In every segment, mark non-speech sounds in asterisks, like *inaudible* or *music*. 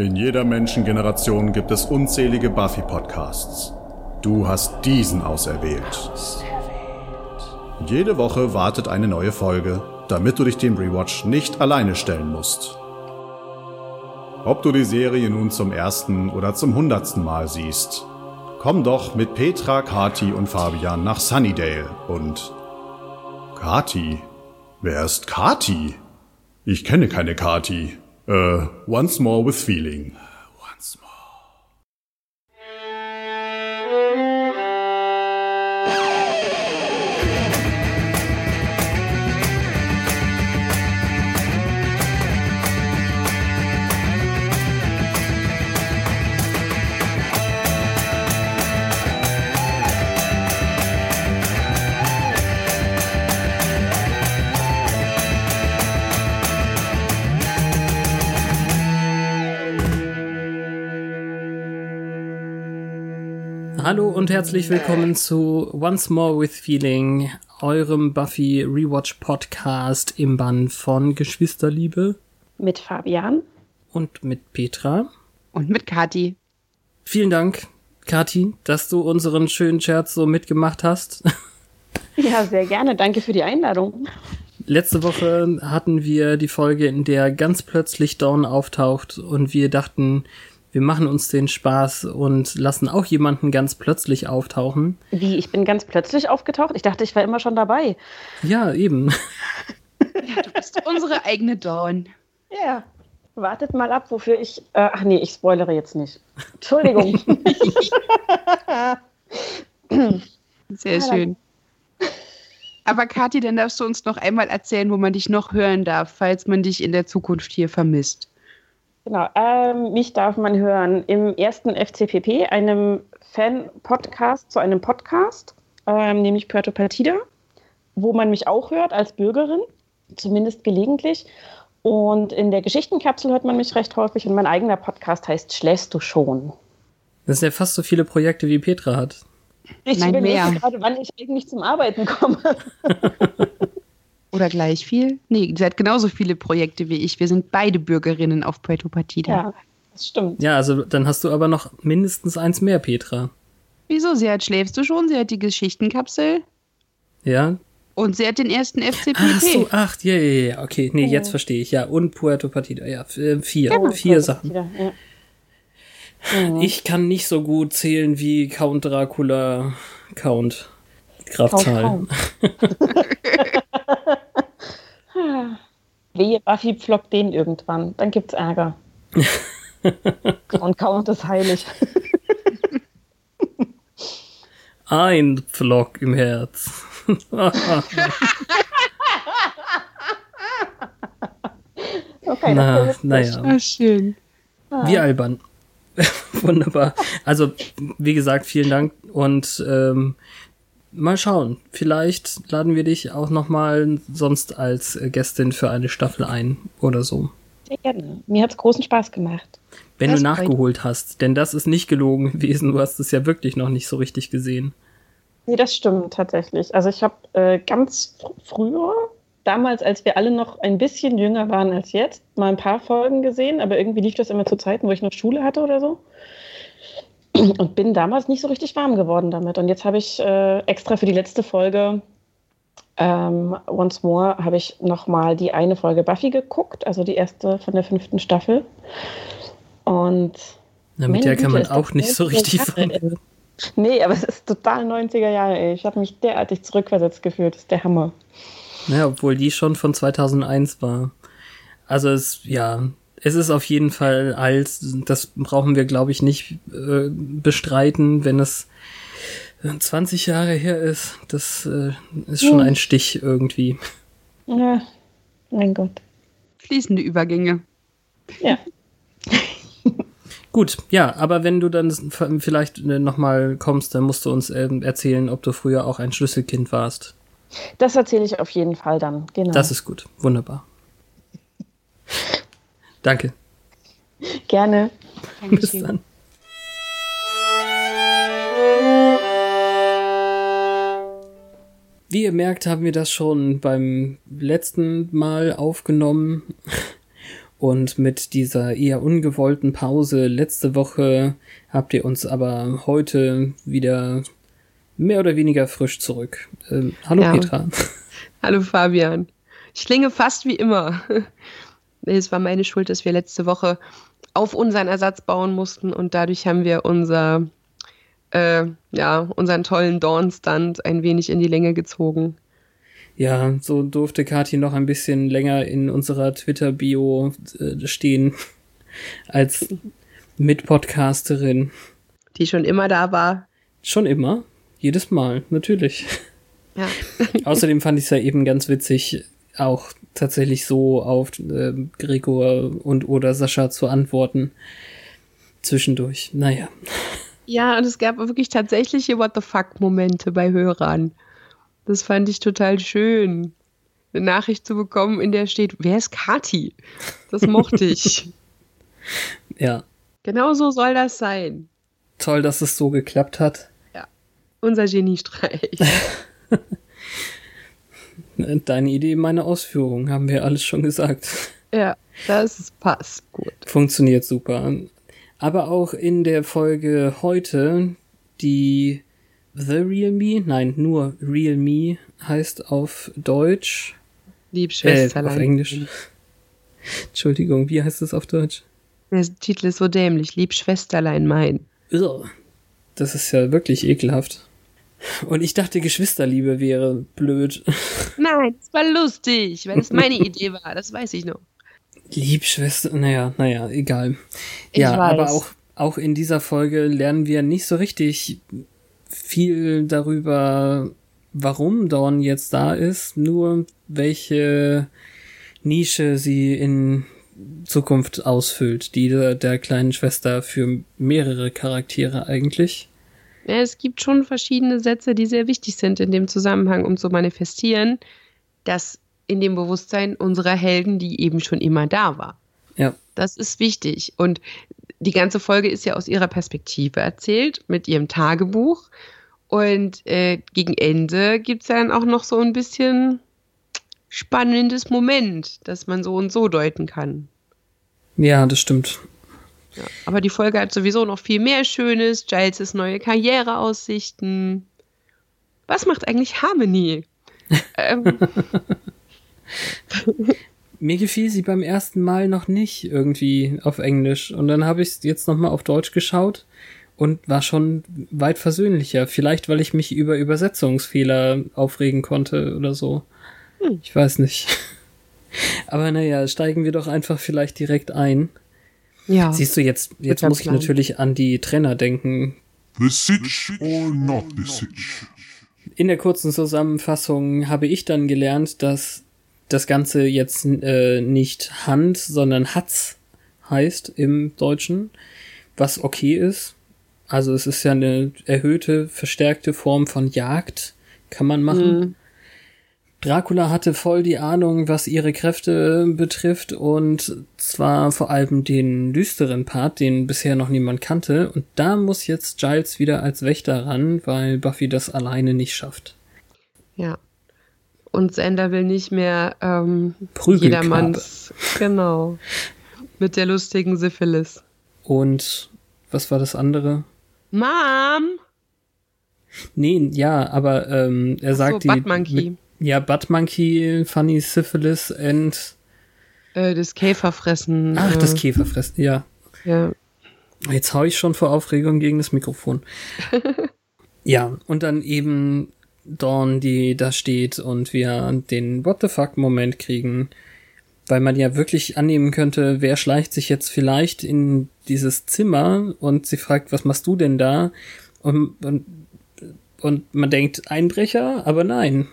In jeder Menschengeneration gibt es unzählige Buffy-Podcasts. Du hast diesen auserwählt. Jede Woche wartet eine neue Folge, damit du dich dem Rewatch nicht alleine stellen musst. Ob du die Serie nun zum ersten oder zum hundertsten Mal siehst, komm doch mit Petra, Kati und Fabian nach Sunnydale und Kati? Wer ist Kati? Ich kenne keine Kati. Äh, once more with feeling. Hallo und herzlich willkommen zu Once More with Feeling, eurem Buffy Rewatch Podcast im Bann von Geschwisterliebe. Mit Fabian. Und mit Petra. Und mit Kati. Vielen Dank, Kati, dass du unseren schönen Scherz so mitgemacht hast. *laughs* Ja, sehr gerne. Danke für die Einladung. Letzte Woche hatten wir die Folge, in der ganz plötzlich Dawn auftaucht und wir dachten, wir machen uns den Spaß und lassen auch jemanden ganz plötzlich auftauchen. Wie, ich bin ganz plötzlich aufgetaucht? Ich dachte, ich war immer schon dabei. Ja, eben. Ja, du bist unsere eigene Dawn. Ja. Wartet mal ab, wofür ich. Äh, ach nee, ich spoilere jetzt nicht. Entschuldigung. *laughs* Sehr schön. Aber Kathi, dann darfst du uns noch einmal erzählen, wo man dich noch hören darf, falls man dich in der Zukunft hier vermisst. Genau, ähm, mich darf man hören im ersten FCPP, einem Fan-Podcast zu einem Podcast, ähm, nämlich Puerto Partida, wo man mich auch hört als Bürgerin, zumindest gelegentlich. Und in der Geschichtenkapsel hört man mich recht häufig und mein eigener Podcast heißt Schläfst du schon? Das sind ja fast so viele Projekte wie Petra hat. Ich Nein, überlege mehr. gerade, wann ich eigentlich zum Arbeiten komme. *laughs* Oder gleich viel? Nee, ihr seid genauso viele Projekte wie ich. Wir sind beide Bürgerinnen auf Puerto Partida. Ja, das stimmt. Ja, also dann hast du aber noch mindestens eins mehr, Petra. Wieso? Sie hat Schläfst du schon? Sie hat die Geschichtenkapsel Ja? und sie hat den ersten FCPP. Ach so, ach, ja, ja, ja, okay. Nee, jetzt verstehe ich. Ja, und Puerto Partida. Ja, äh, vier. Oh, vier Puerto Sachen. Partida, Ja. Ich kann nicht so gut zählen wie Count Dracula Count. Kraftzahl. *laughs* *laughs* Kaum, Wehe, Buffy pflockt den irgendwann. Dann gibt's Ärger. *laughs* Und Count ist heilig. Ein Pflock im Herz. *laughs* Okay, Na, das naja. Ah, schön. Wie albern. *laughs* Wunderbar. Also, wie gesagt, vielen Dank und ähm, mal schauen. Vielleicht laden wir dich auch noch mal sonst als Gästin für eine Staffel ein oder so. Sehr gerne. Mir hat's großen Spaß gemacht. Wenn Das du freut- nachgeholt hast, denn das ist nicht gelogen gewesen. Du hast es ja wirklich noch nicht so richtig gesehen. Nee, das stimmt tatsächlich. Also ich habe äh, ganz fr früher, damals, als wir alle noch ein bisschen jünger waren als jetzt, mal ein paar Folgen gesehen, aber irgendwie lief das immer zu Zeiten, wo ich noch Schule hatte oder so. Und bin damals nicht so richtig warm geworden damit. Und jetzt habe ich äh, extra für die letzte Folge ähm, Once More habe ich nochmal die eine Folge Buffy geguckt, also die erste von der fünften Staffel. Und Na, mit der kann man auch nicht so 90er richtig ey. Nee, aber es ist total 90er Jahre, ey. Ich habe mich derartig zurückversetzt gefühlt. Das ist der Hammer. Ja, obwohl die schon von 2001 war. Also es, ja, es ist auf jeden Fall alt. Das brauchen wir, glaube ich, nicht äh, bestreiten, wenn es äh, 20 Jahre her ist. Das äh, ist schon Hm. ein Stich irgendwie. Ja, mein Gott. Fließende Übergänge. Ja. *laughs* Gut, ja, aber wenn du dann vielleicht äh, nochmal kommst, dann musst du uns ähm, erzählen, ob du früher auch ein Schlüsselkind warst. Das erzähle ich auf jeden Fall dann. Genau. Das ist gut. Wunderbar. *laughs* Danke. Gerne. *laughs* Bis dann. Wie ihr merkt, haben wir das schon beim letzten Mal aufgenommen. *laughs* Und mit dieser eher ungewollten Pause letzte Woche habt ihr uns aber heute wieder mehr oder weniger frisch zurück. Ähm, hallo ja. Petra. *laughs* Hallo Fabian. Ich klinge fast wie immer. Es war meine Schuld, dass wir letzte Woche auf unseren Ersatz bauen mussten und dadurch haben wir unser, äh, ja, unseren tollen Dawn-Stunt ein wenig in die Länge gezogen. Ja, so durfte Kathi noch ein bisschen länger in unserer Twitter-Bio äh, stehen *laughs* als Mitpodcasterin. Die schon immer da war. Schon immer. Jedes Mal, natürlich. Ja. *laughs* Außerdem fand ich es ja eben ganz witzig, auch tatsächlich so auf äh, Gregor und oder Sascha zu antworten. Zwischendurch. Naja. Ja, und es gab wirklich tatsächliche What the fuck-Momente bei Hörern. Das fand ich total schön. Eine Nachricht zu bekommen, in der steht, wer ist Kati? Das mochte ich. *laughs* ja. Genau so soll das sein. Toll, dass es so geklappt hat. Ja. Unser Geniestreich. *laughs* Deine Idee, meine Ausführung, haben wir alles schon gesagt. Ja, das passt gut. Funktioniert super. Aber auch in der Folge heute, die The Real Me, nein, nur Real Me heißt auf Deutsch. Liebschwesterlein. Äh, auf Englisch. Entschuldigung, wie heißt es auf Deutsch? Der Titel ist so dämlich. Liebschwesterlein mein. Irr. Das ist ja wirklich ekelhaft. Und ich dachte, Geschwisterliebe wäre blöd. Nein, es war lustig, weil es meine *laughs* Idee war, das weiß ich noch. Liebschwester, naja, naja, egal. Ich ja, weiß. aber auch, auch in dieser Folge lernen wir nicht so richtig viel darüber, warum Dawn jetzt da ist, nur welche Nische sie in Zukunft ausfüllt, die der, der kleinen Schwester für mehrere Charaktere eigentlich. Ja, es gibt schon verschiedene Sätze, die sehr wichtig sind in dem Zusammenhang, um zu manifestieren, dass in dem Bewusstsein unserer Helden, die eben schon immer da war. Ja. Das ist wichtig. Und die ganze Folge ist ja aus ihrer Perspektive erzählt, mit ihrem Tagebuch. Und äh, gegen Ende gibt es ja dann auch noch so ein bisschen spannendes Moment, das man so und so deuten kann. Ja, das stimmt. Ja, aber die Folge hat sowieso noch viel mehr Schönes. Giles' neue Karriereaussichten. Was macht eigentlich Harmony? *laughs* ähm. *laughs* Mir gefiel sie beim ersten Mal noch nicht irgendwie auf Englisch. Und dann habe ich es jetzt nochmal auf Deutsch geschaut und war schon weit versöhnlicher. Vielleicht, weil ich mich über Übersetzungsfehler aufregen konnte oder so. Hm. Ich weiß nicht. *laughs* Aber naja, steigen wir doch einfach vielleicht direkt ein. Ja. Siehst du, jetzt, jetzt muss ich Plan. natürlich an die Trainer denken. The Sitch or not the Sitch? In der kurzen Zusammenfassung habe ich dann gelernt, dass das Ganze jetzt äh, nicht Hand, sondern Hatz heißt im Deutschen, was okay ist. Also es ist ja eine erhöhte, verstärkte Form von Jagd, kann man machen. Mhm. Dracula hatte voll die Ahnung, was ihre Kräfte betrifft und zwar vor allem den düsteren Part, den bisher noch niemand kannte und da muss jetzt Giles wieder als Wächter ran, weil Buffy das alleine nicht schafft. Ja. Und Sander will nicht mehr ähm, jedermanns, genau, mit der lustigen Syphilis. Und was war das andere? Mom! Nee, ja, aber ähm, er Ach sagt so, die. Monkey. Mit, ja, Butt Monkey, Funny Syphilis and. Äh, das Käferfressen. Ach, das äh, Käferfressen, ja. Ja. Jetzt hau ich schon vor Aufregung gegen das Mikrofon. *laughs* ja, und dann eben Dawn, die da steht und wir den What the fuck Moment kriegen, weil man ja wirklich annehmen könnte, wer schleicht sich jetzt vielleicht in dieses Zimmer und sie fragt, was machst du denn da? Und, und, und man denkt Einbrecher, aber nein,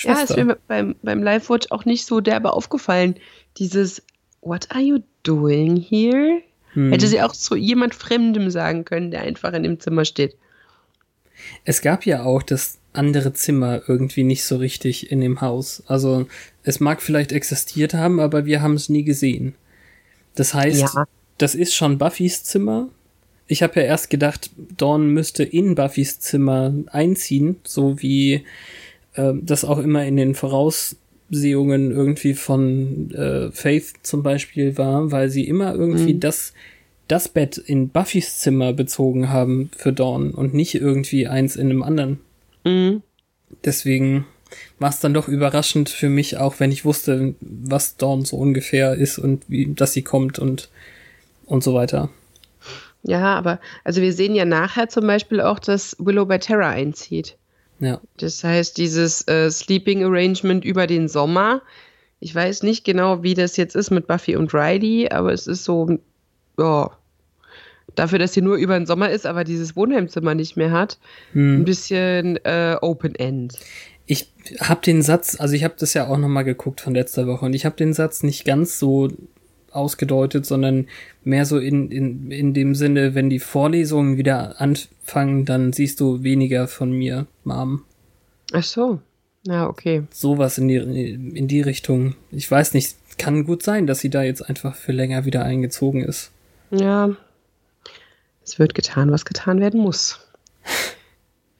Schwester. Ja, ist mir beim, beim Live-Watch auch nicht so derbe aufgefallen. Dieses What are you doing here? Hm. Hätte sie auch zu jemand Fremdem sagen können, der einfach in dem Zimmer steht. Es gab ja auch das andere Zimmer irgendwie nicht so richtig in dem Haus. Also es mag vielleicht existiert haben, aber wir haben es nie gesehen. Das heißt, ja. das ist schon Buffys Zimmer. Ich habe ja erst gedacht, Dawn müsste in Buffys Zimmer einziehen, so wie äh, das auch immer in den Voraus Vorausehungen irgendwie von äh, Faith zum Beispiel war, weil sie immer irgendwie Mhm. das, das Bett in Buffys Zimmer bezogen haben für Dawn und nicht irgendwie eins in einem anderen. Mhm. Deswegen war es dann doch überraschend für mich, auch wenn ich wusste, was Dawn so ungefähr ist und wie, dass sie kommt und, und so weiter. Ja, aber also wir sehen ja nachher zum Beispiel auch, dass Willow bei Terra einzieht. Ja. Das heißt, dieses äh, Sleeping Arrangement über den Sommer. Ich weiß nicht genau, wie das jetzt ist mit Buffy und Riley, aber es ist so, ja, dafür, dass sie nur über den Sommer ist, aber dieses Wohnheimzimmer nicht mehr hat, ein Hm. bisschen äh, Open End. Ich habe den Satz, also ich habe das ja auch noch mal geguckt von letzter Woche und ich habe den Satz nicht ganz so ausgedeutet, sondern mehr so in, in, in dem Sinne, wenn die Vorlesungen wieder anfangen, dann siehst du weniger von mir, Mom. Ach so. Ja, okay. Sowas in die, in die Richtung. Ich weiß nicht, kann gut sein, dass sie da jetzt einfach für länger wieder eingezogen ist. Ja. Es wird getan, was getan werden muss. *laughs*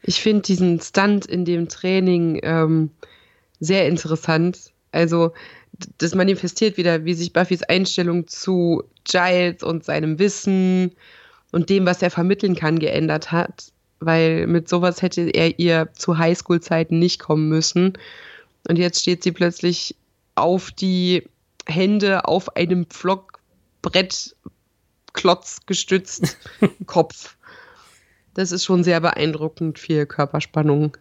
Ich finde diesen Stunt in dem Training ähm, sehr interessant. Also, das manifestiert wieder, wie sich Buffys Einstellung zu Giles und seinem Wissen und dem, was er vermitteln kann, geändert hat. Weil mit sowas hätte er ihr zu Highschool-Zeiten nicht kommen müssen. Und jetzt steht sie plötzlich auf die Hände auf einem Pflockbrettklotz gestützt *laughs* Kopf. Das ist schon sehr beeindruckend, viel Körperspannung.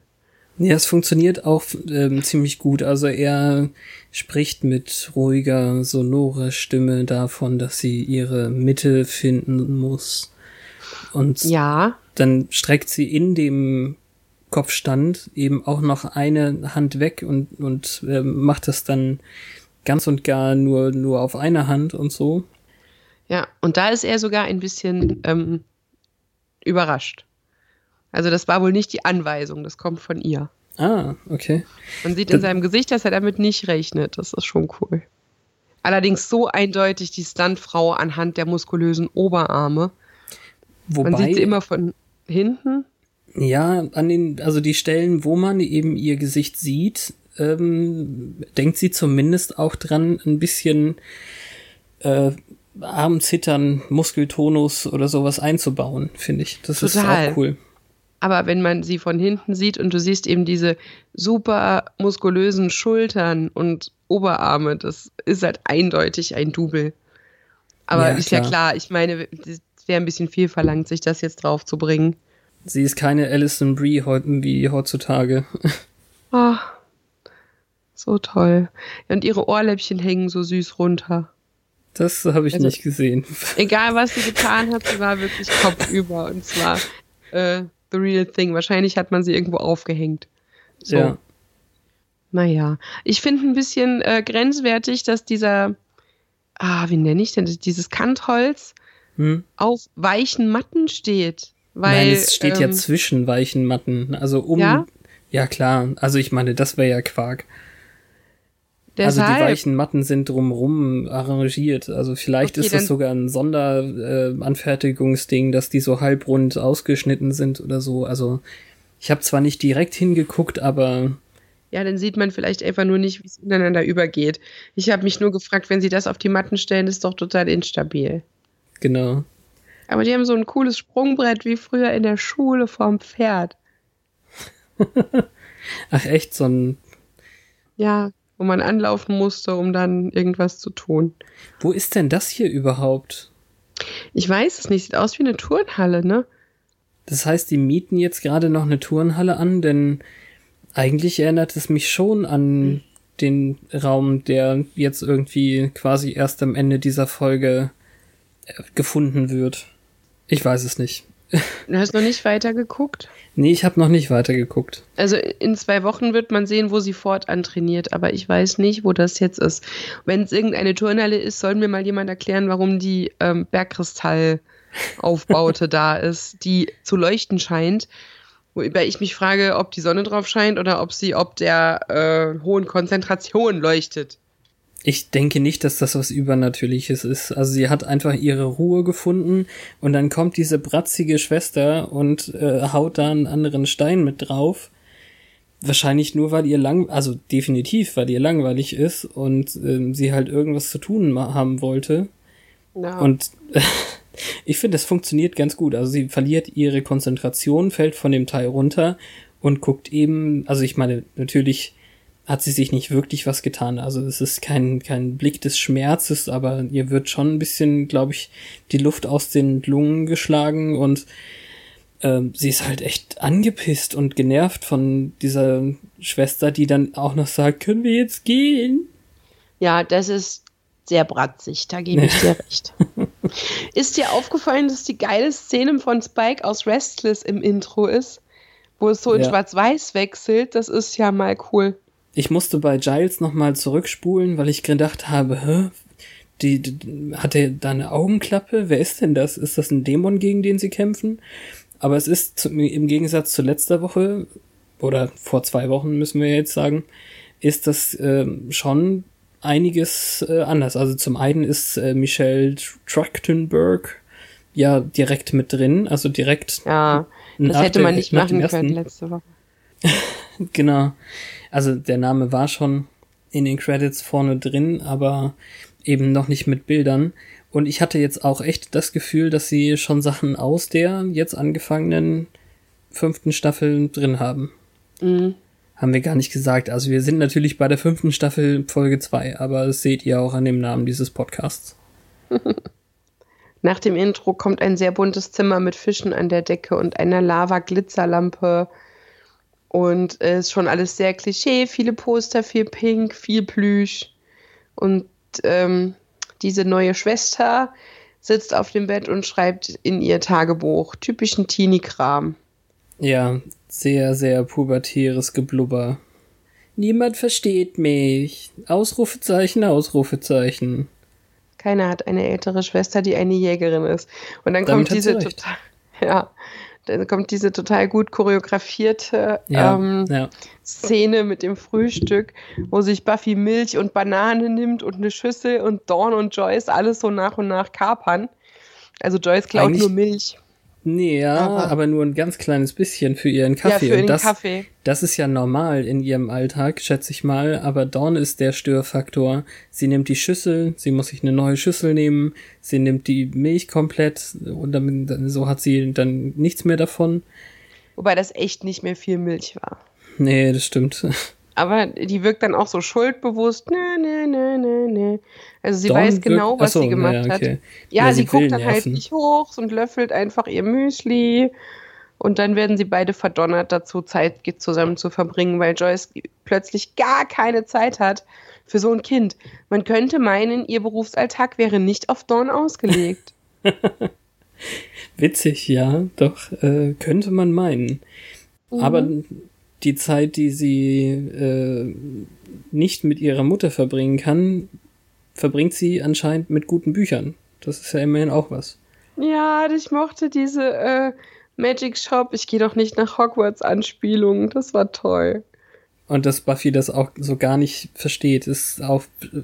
Ja, es funktioniert auch ähm, ziemlich gut. Also er spricht mit ruhiger, sonorer Stimme davon, dass sie ihre Mitte finden muss. Und Ja, dann streckt sie in dem Kopfstand eben auch noch eine Hand weg und, und ähm, macht das dann ganz und gar nur, nur auf einer Hand und so. ja. Und da ist er sogar ein bisschen ähm, überrascht. Also das war wohl nicht die Anweisung, das kommt von ihr. Ah, okay. Man sieht in seinem Gesicht, dass er damit nicht rechnet. Das ist schon cool. Allerdings so eindeutig die Stuntfrau anhand der muskulösen Oberarme. Wobei, Man sieht sie immer von hinten. ja, an den, also die Stellen, wo man eben ihr Gesicht sieht, ähm, denkt sie zumindest auch dran, ein bisschen äh, Armzittern, Muskeltonus oder sowas einzubauen, finde ich. Das Total. ist auch cool. Aber wenn man sie von hinten sieht und du siehst eben diese super muskulösen Schultern und Oberarme, das ist halt eindeutig ein Double. Aber Ja, ist ja klar. klar, ich meine, es wäre ein bisschen viel verlangt, sich das jetzt drauf zu bringen. Sie ist keine Alison Brie heute wie heutzutage. Oh, *laughs* so toll. Und ihre Ohrläppchen hängen so süß runter. Das habe ich Also- nicht gesehen. Egal, was sie getan hat, sie war wirklich kopfüber. Und zwar äh, the real thing. Wahrscheinlich hat man sie irgendwo aufgehängt. So. Ja. Naja, ich finde ein bisschen äh, grenzwertig, dass dieser, ah, wie nenne ich denn das, dieses Kantholz Hm? auf weichen Matten steht. Weil, Nein, es steht ja ähm, zwischen weichen Matten. Also um. Ja? Ja, klar. Also ich meine, das wäre ja Quark. Also deshalb, die weichen Matten sind drumrum arrangiert. Also vielleicht Okay, ist das sogar ein Sonderanfertigungsding, äh, dass die so halbrund ausgeschnitten sind oder so. Also ich habe zwar nicht direkt hingeguckt, aber Ja, dann sieht man vielleicht einfach nur nicht, wie es ineinander übergeht. Ich habe mich nur gefragt, wenn sie das auf die Matten stellen, ist doch total instabil. genau. Aber die haben so ein cooles Sprungbrett wie früher in der Schule vorm Pferd. *laughs* Ach echt, so ein. Ja, wo man anlaufen musste, um dann irgendwas zu tun. Wo ist denn das hier überhaupt? Ich weiß es nicht, sieht aus wie eine Turnhalle, ne? Das heißt, die mieten jetzt gerade noch eine Turnhalle an, denn eigentlich erinnert es mich schon an den Raum, der jetzt irgendwie quasi erst am Ende dieser Folge äh, gefunden wird. Ich weiß es nicht. Du hast noch nicht weiter geguckt. Nee, ich habe noch nicht weitergeguckt. Also in zwei Wochen wird man sehen, wo sie fortan trainiert, aber ich weiß nicht, wo das jetzt ist. Wenn es irgendeine Turnhalle ist, soll mir mal jemand erklären, warum die ähm, Bergkristallaufbaute da ist, die zu leuchten scheint. Wobei ich mich frage, ob die Sonne drauf scheint oder ob sie ob der äh, hohen Konzentration leuchtet. Ich denke nicht, dass das was Übernatürliches ist. Also sie hat einfach ihre Ruhe gefunden und dann kommt diese bratzige Schwester und äh, haut da einen anderen Stein mit drauf. Wahrscheinlich nur, weil ihr lang, also definitiv, weil ihr langweilig ist und ähm, sie halt irgendwas zu tun haben wollte. Ja. Und *laughs* ich finde, das funktioniert ganz gut. Also sie verliert ihre Konzentration, fällt von dem Teil runter und guckt eben, also ich meine, natürlich hat sie sich nicht wirklich was getan. Also es ist kein, kein Blick des Schmerzes, aber ihr wird schon ein bisschen, glaube ich, die Luft aus den Lungen geschlagen und ähm, sie ist halt echt angepisst und genervt von dieser Schwester, die dann auch noch sagt, können wir jetzt gehen? Ja, das ist sehr bratzig, da gebe ich dir *laughs* recht. ist dir aufgefallen, dass die geile Szene von Spike aus Restless im Intro ist? Wo es so in Ja. Schwarz-Weiß wechselt, das ist ja mal cool. Ich musste bei Giles nochmal zurückspulen, weil ich gedacht habe, hä? Die, die, hat er da eine Augenklappe? Wer ist denn das? Ist das ein Dämon, gegen den sie kämpfen? Aber es ist zu, im Gegensatz zu letzter Woche, oder vor zwei Wochen müssen wir jetzt sagen, ist das ähm, schon einiges äh, anders. Also zum einen ist äh, Michelle Trachtenberg ja direkt mit drin, also direkt Ja, das hätte man nicht machen können letzte Woche. *laughs* Genau. Also der Name war schon in den Credits vorne drin, aber eben noch nicht mit Bildern. Und ich hatte jetzt auch echt das Gefühl, dass sie schon Sachen aus der jetzt angefangenen fünften Staffel drin haben. Mhm. Haben wir gar nicht gesagt. Also wir sind natürlich bei der fünften Staffel Folge 2, aber das seht ihr auch an dem Namen dieses Podcasts. *laughs* Nach dem Intro kommt ein sehr buntes Zimmer mit Fischen an der Decke und einer Lava-Glitzerlampe. Und es ist schon alles sehr Klischee, viele Poster, viel Pink, viel Plüsch. Und ähm, diese neue Schwester sitzt auf dem Bett und schreibt in ihr Tagebuch. Typischen Teenie-Kram. Ja, sehr, sehr pubertäres Geblubber. Niemand versteht mich. Ausrufezeichen, Ausrufezeichen. Keiner hat eine ältere Schwester, die eine Jägerin ist. Und dann Damit kommt diese total, *laughs* ja, dann kommt diese total gut choreografierte Ja, ähm, ja. Szene mit dem Frühstück, wo sich Buffy Milch und Banane nimmt und eine Schüssel und Dawn und Joyce alles so nach und nach kapern. Also Joyce klaut Eigentlich- nur Milch. Nee, ja, Aber- aber nur ein ganz kleines bisschen für ihren Kaffee. ja, für Und das, Kaffee. das ist ja normal in ihrem Alltag, schätze ich mal. Aber Dawn ist der Störfaktor. Sie nimmt die Schüssel, sie muss sich eine neue Schüssel nehmen, sie nimmt die Milch komplett und dann- so hat sie dann nichts mehr davon. Wobei das echt nicht mehr viel Milch war. Nee, das stimmt. Aber die wirkt dann auch so schuldbewusst. Nee, nee, nee, nee, nee. Also sie Dawn weiß genau, wirkt- was Achso, sie gemacht ja, okay. hat. Ja, Ja, sie, sie guckt dann halt nicht hoch und löffelt einfach ihr Müsli. Und dann werden sie beide verdonnert dazu, Zeit zusammen zu verbringen, weil Joyce plötzlich gar keine Zeit hat für so ein Kind. Man könnte meinen, ihr Berufsalltag wäre nicht auf Dawn ausgelegt. *laughs* *laughs* Witzig, ja, doch, äh, könnte man meinen. Aber die Zeit, die sie äh, nicht mit ihrer Mutter verbringen kann, verbringt sie anscheinend mit guten Büchern. Das ist ja immerhin auch was. ja, ich mochte diese äh, Magic Shop, ich gehe doch nicht nach Hogwarts Anspielung. Das war toll. Und dass Buffy das auch so gar nicht versteht, ist auch,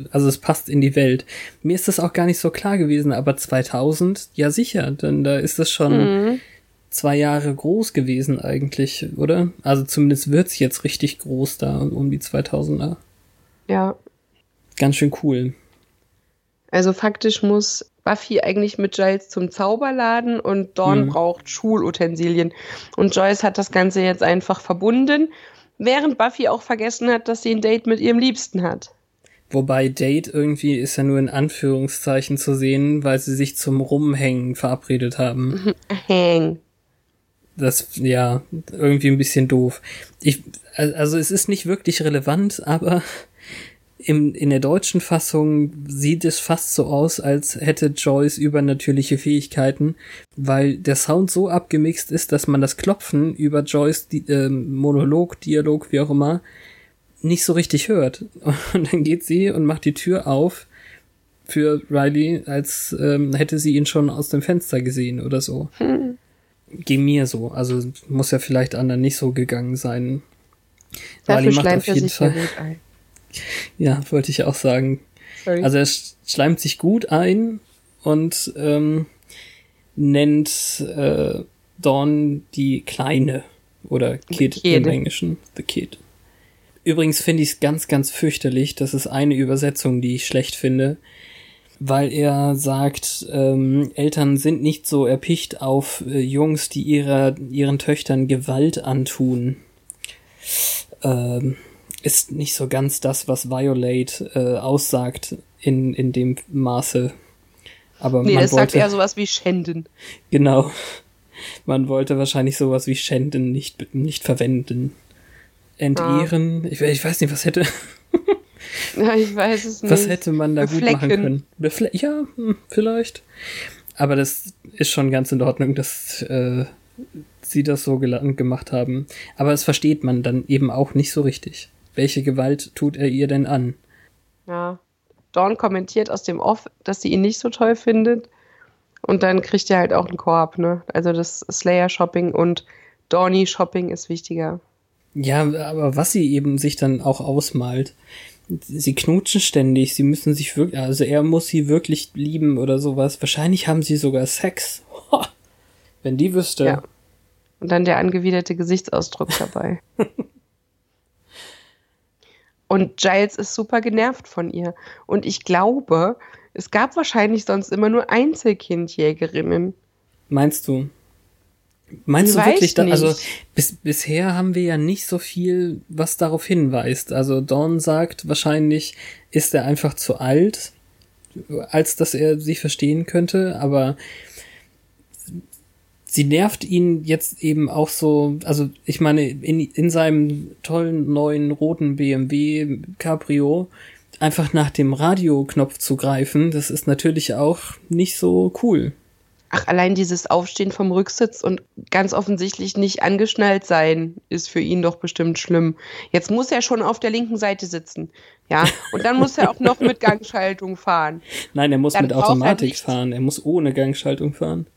also es passt in die Welt. Mir ist das auch gar nicht so klar gewesen, aber 2000, ja sicher, denn da ist das schon Mhm. Zwei Jahre groß gewesen eigentlich, oder? Also zumindest wird's jetzt richtig groß da um die 2000er. Ja. Ganz schön cool. Also faktisch muss Buffy eigentlich mit Giles zum Zauberladen und Dawn Mhm. braucht Schulutensilien. Und Joyce hat das Ganze jetzt einfach verbunden, während Buffy auch vergessen hat, dass sie ein Date mit ihrem Liebsten hat. Wobei Date irgendwie ist ja nur in Anführungszeichen zu sehen, weil sie sich zum Rumhängen verabredet haben. *laughs* Hang. Das, ja, irgendwie ein bisschen doof. Ich, also es ist nicht wirklich relevant, aber *laughs* im, in der deutschen Fassung sieht es fast so aus, als hätte Joyce übernatürliche Fähigkeiten, weil der Sound so abgemixt ist, dass man das Klopfen über Joyce die, ähm, Monolog, Dialog, wie auch immer, nicht so richtig hört. *laughs* Und dann geht sie und macht die Tür auf für Riley, als ähm, hätte sie ihn schon aus dem Fenster gesehen oder so. Ging mir so. Also muss ja vielleicht anderen nicht so gegangen sein. Dafür Riley macht schleimt auf er jeden Fall. gut ein. *laughs* Ja, wollte ich auch sagen. Sorry. Also er sch- schleimt sich gut ein und ähm, nennt äh, Dawn die Kleine oder Kid im Kid. Englischen. The Kid. Übrigens finde ich es ganz, ganz fürchterlich. Das ist eine Übersetzung, die ich schlecht finde, weil er sagt, ähm, Eltern sind nicht so erpicht auf äh, Jungs, die ihrer, ihren Töchtern Gewalt antun. Ähm, ist nicht so ganz das, was Violate äh, aussagt in, in dem Maße. Aber Nee, man das wollte, sagt eher sowas wie Schänden. Genau. Man wollte wahrscheinlich sowas wie schänden nicht, nicht verwenden. Entehren. Ich, ich weiß nicht, was hätte, *laughs* Ja, ich weiß es nicht. was hätte man da gut machen Beflecken. können. Befle ja, hm, vielleicht. Aber das ist schon ganz in Ordnung, dass äh, sie das so gemacht haben. Aber es versteht man dann eben auch nicht so richtig. Welche Gewalt tut er ihr denn an? Ja. Dawn kommentiert aus dem Off, dass sie ihn nicht so toll findet. Und dann kriegt er halt auch einen Korb, ne? Also das Slayer-Shopping und Dawny-Shopping ist wichtiger. Ja, aber was sie eben sich dann auch ausmalt. Sie knutschen ständig, sie müssen sich wirklich, also er muss sie wirklich lieben oder sowas. Wahrscheinlich haben sie sogar Sex. Wenn die wüsste. Ja. Und dann der angewiderte Gesichtsausdruck dabei. *laughs* Und Giles ist super genervt von ihr. Und ich glaube, es gab wahrscheinlich sonst immer nur Einzelkindjägerinnen. Meinst du? Meinst du weiß wirklich, da, also bis, bisher haben wir ja nicht so viel, was darauf hinweist. Also Dawn sagt, wahrscheinlich ist er einfach zu alt, als dass er sie verstehen könnte, aber sie nervt ihn jetzt eben auch so, also ich meine, in, in seinem tollen neuen roten BMW Cabrio einfach nach dem Radioknopf zu greifen, das ist natürlich auch nicht so cool. Ach, allein dieses Aufstehen vom Rücksitz und ganz offensichtlich nicht angeschnallt sein, ist für ihn doch bestimmt schlimm. Jetzt muss er schon auf der linken Seite sitzen. Ja, und dann muss er auch noch mit Gangschaltung fahren. Nein, er muss Dann mit er Automatik nicht- fahren. Er muss ohne Gangschaltung fahren.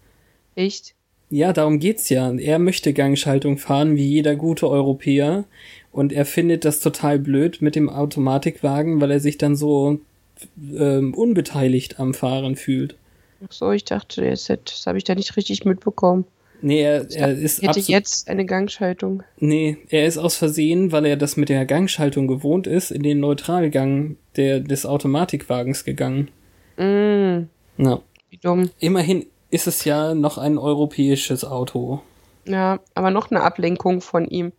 Echt? Ja, darum geht's ja. Er möchte Gangschaltung fahren, wie jeder gute Europäer. Und er findet das total blöd mit dem Automatikwagen, weil er sich dann so ähm, unbeteiligt am Fahren fühlt. Ach so, ich dachte, das, hätte- das habe ich da nicht richtig mitbekommen. Nee, er, er ist hätte jetzt eine Gangschaltung. Nee, er ist aus Versehen, weil er das mit der Gangschaltung gewohnt ist, in den Neutralgang der, des Automatikwagens gegangen. Mm, Ja. wie dumm. Immerhin ist es ja noch ein europäisches Auto. Ja, aber noch eine Ablenkung von ihm.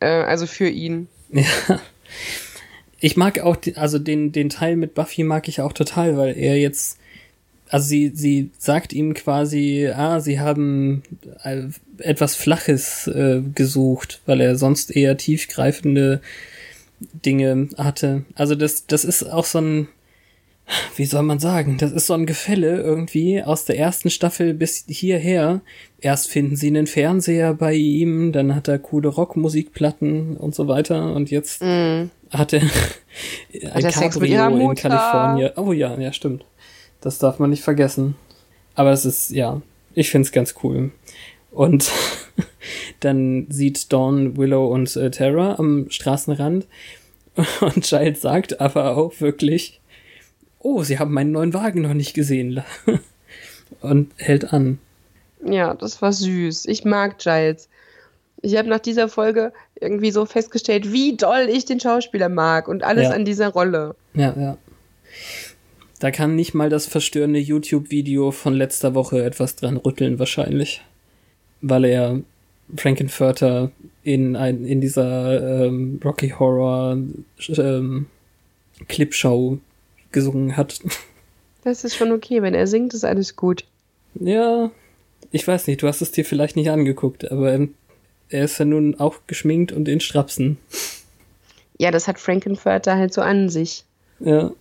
Äh, also für ihn. *laughs* Ja. Ich mag auch, die, also den, den Teil mit Buffy mag ich auch total, weil er jetzt, also sie, sie sagt ihm quasi, ah, sie haben äh, etwas Flaches äh, gesucht, weil er sonst eher tiefgreifende Dinge hatte. Also das, das ist auch so ein, wie soll man sagen, das ist so ein Gefälle irgendwie aus der ersten Staffel bis hierher. Erst finden sie einen Fernseher bei ihm, dann hat er coole Rockmusikplatten und so weiter und jetzt Mm. hat er *laughs* ein ihrer Cabrio in? Kalifornien. Oh ja, ja, stimmt. Das darf man nicht vergessen. Aber es ist, ja, ich find's ganz cool. Und *laughs* dann sieht Dawn, Willow und äh, Tara am Straßenrand *laughs* und Giles sagt aber auch wirklich, oh, sie haben meinen neuen Wagen noch nicht gesehen. *laughs* und hält an. Ja, das war süß. Ich mag Giles. Ich habe nach dieser Folge irgendwie so festgestellt, wie doll ich den Schauspieler mag und alles Ja. an dieser Rolle. Ja, ja. Da kann nicht mal das verstörende YouTube-Video von letzter Woche etwas dran rütteln, wahrscheinlich. Weil er Frankenfurter in, ein, in dieser ähm, Rocky Horror ähm, Clipshow gesungen hat. *laughs* Das ist schon okay, wenn er singt, ist alles gut. ja, ich weiß nicht, du hast es dir vielleicht nicht angeguckt, aber ähm, er ist ja nun auch geschminkt und in Strapsen. Ja, das hat Frankenfurter halt so an sich. Ja.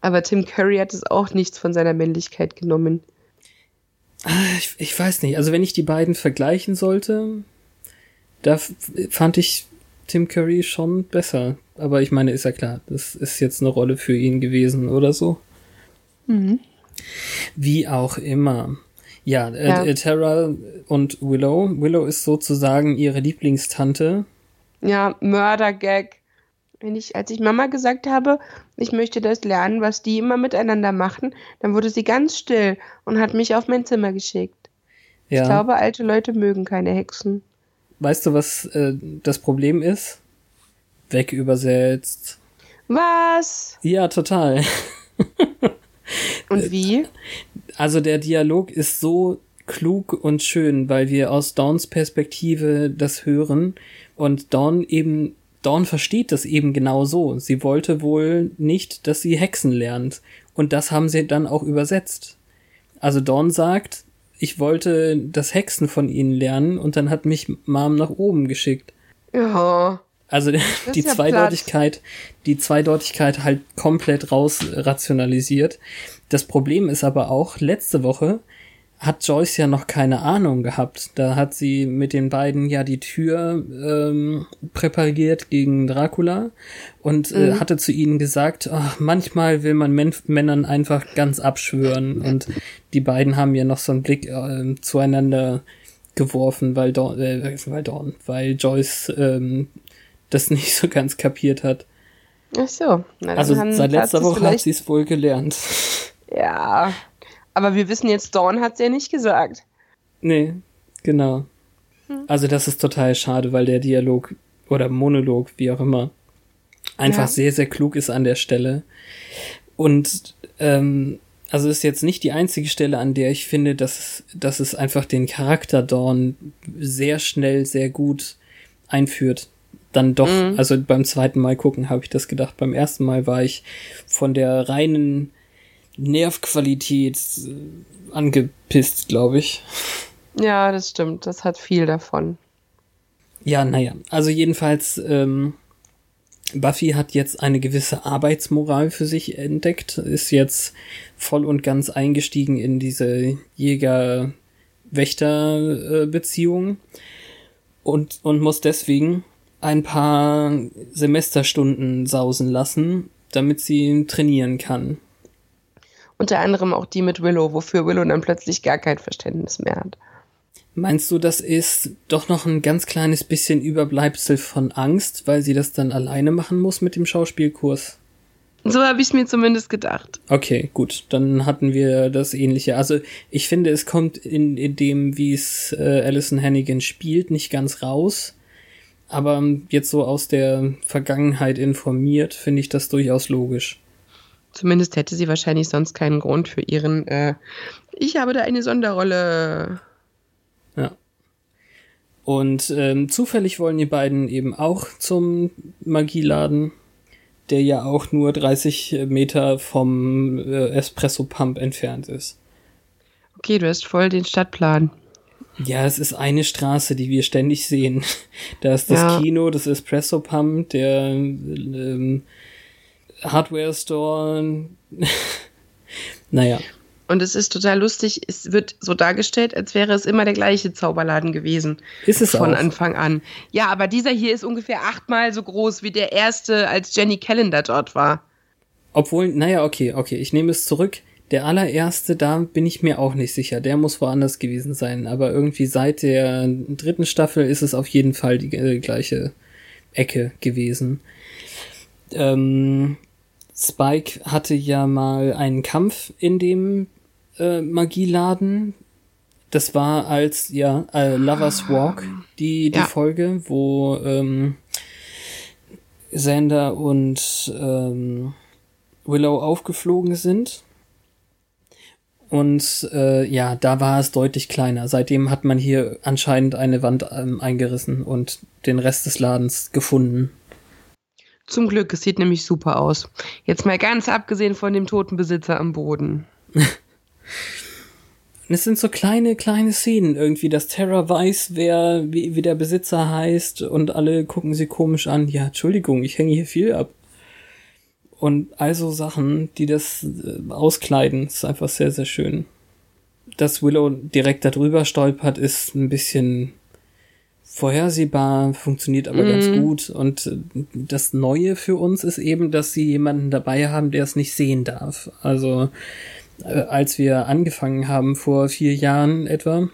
Aber Tim Curry hat es auch nichts von seiner Männlichkeit genommen. Ich, ich weiß nicht, also wenn ich die beiden vergleichen sollte, da fand ich Tim Curry schon besser. Aber ich meine, ist ja klar, das ist jetzt eine Rolle für ihn gewesen oder so. Wie auch immer. Ja, äh, Ja. äh, Tara und Willow. Willow ist sozusagen ihre Lieblingstante. Ja, Mördergag. Wenn ich, als ich Mama gesagt habe, ich möchte das lernen, was die immer miteinander machen, dann wurde sie ganz still und hat mich auf mein Zimmer geschickt. Ja. Ich glaube, alte Leute mögen keine Hexen. Weißt du, was äh, das Problem ist? wegübersetzt. Was? Ja, total. *laughs* Und wie? Also der Dialog ist so klug und schön, weil wir aus Dawns Perspektive das hören und Dawn eben Dawn versteht das eben genau so. Sie wollte wohl nicht, dass sie Hexen lernt. Und das haben sie dann auch übersetzt. Also Dawn sagt, ich wollte das Hexen von ihnen lernen und dann hat mich Mom nach oben geschickt. Ja. Also *laughs* die ja Zweideutigkeit, die Zweideutigkeit halt komplett rausrationalisiert. Das Problem ist aber auch, letzte Woche hat Joyce ja noch keine Ahnung gehabt. Da hat sie mit den beiden ja die Tür ähm, präpariert gegen Dracula und äh, hatte zu ihnen gesagt, ach, manchmal will man Men Männern einfach ganz abschwören. Und die beiden haben ja noch so einen Blick äh, zueinander geworfen, weil Dawn, äh, weil Dawn, weil Joyce ähm, das *laughs* nicht so ganz kapiert hat. Ach so. Na, Also seit letzter Woche hat sie es wohl gelernt. Ja. Aber wir wissen jetzt, Dawn hat's ja nicht gesagt. Nee, genau. Also das ist total schade, weil der Dialog oder Monolog, wie auch immer, einfach Ja. sehr, sehr klug ist an der Stelle. Und ähm, also ist jetzt nicht die einzige Stelle, an der ich finde, dass, es- dass es einfach den Charakter Dawn sehr schnell, sehr gut einführt. Dann doch, also beim zweiten Mal gucken habe ich das gedacht. Beim ersten Mal war ich von der reinen Nervqualität äh, angepisst, glaube ich. Ja, das stimmt. Das hat viel davon. Ja, naja, also jedenfalls, ähm, Buffy hat jetzt eine gewisse Arbeitsmoral für sich entdeckt, ist jetzt voll und ganz eingestiegen in diese Jäger-Wächter-Beziehung und, und muss deswegen ein paar Semesterstunden sausen lassen, damit sie trainieren kann. Unter anderem auch die mit Willow, wofür Willow dann plötzlich gar kein Verständnis mehr hat. Meinst du, das ist doch noch ein ganz kleines bisschen Überbleibsel von Angst, weil sie das dann alleine machen muss mit dem Schauspielkurs? So habe ich es mir zumindest gedacht. Okay, gut, dann hatten wir das ähnliche. Also ich finde, es kommt in, in dem, wie es äh, Alison Hannigan spielt, nicht ganz raus. Aber jetzt so aus der Vergangenheit informiert, finde ich das durchaus logisch. Zumindest hätte sie wahrscheinlich sonst keinen Grund für ihren äh, Ich habe da eine Sonderrolle. Ja. Und ähm, zufällig wollen die beiden eben auch zum Magieladen, der ja auch nur 30 Meter vom äh, Espresso Pump entfernt ist. Okay, du hast voll den Stadtplan. Ja, es ist eine Straße, die wir ständig sehen. *laughs* Da ist das Ja. Kino, das Espresso Pump, der ähm, Hardware Store. *laughs* naja, Und es ist total lustig, es wird so dargestellt, als wäre es immer der gleiche Zauberladen gewesen. ist es von auch. Anfang an. Ja, aber dieser hier ist ungefähr achtmal so groß wie der erste, als Jenny Callender dort war. Obwohl, naja, okay, okay, ich nehme es zurück. Der allererste, da bin ich mir auch nicht sicher. Der muss woanders gewesen sein. Aber irgendwie seit der dritten Staffel ist es auf jeden Fall die äh, gleiche Ecke gewesen. Ähm, Spike hatte ja mal einen Kampf in dem äh, Magieladen. Das war als, ja, äh, Lovers Walk, die, die Ja. Folge, wo ähm, Xander und ähm, Willow aufgeflogen sind. Und äh, ja, da war es deutlich kleiner. Seitdem hat man hier anscheinend eine Wand ähm, eingerissen und den Rest des Ladens gefunden. Zum Glück, es sieht nämlich super aus. Jetzt mal ganz abgesehen von dem toten Besitzer am Boden. *laughs* Es sind so kleine, kleine Szenen irgendwie, dass Terra weiß, wer, wie, wie der Besitzer heißt und alle gucken sie komisch an. Ja, Entschuldigung, ich hänge hier viel ab. Und also Sachen, die das äh, auskleiden, ist einfach sehr, sehr schön. Dass Willow direkt darüber stolpert, ist ein bisschen vorhersehbar, funktioniert aber ganz gut. Und äh, das Neue für uns ist eben, dass sie jemanden dabei haben, der es nicht sehen darf. Also äh, als wir angefangen haben vor vier Jahren etwa,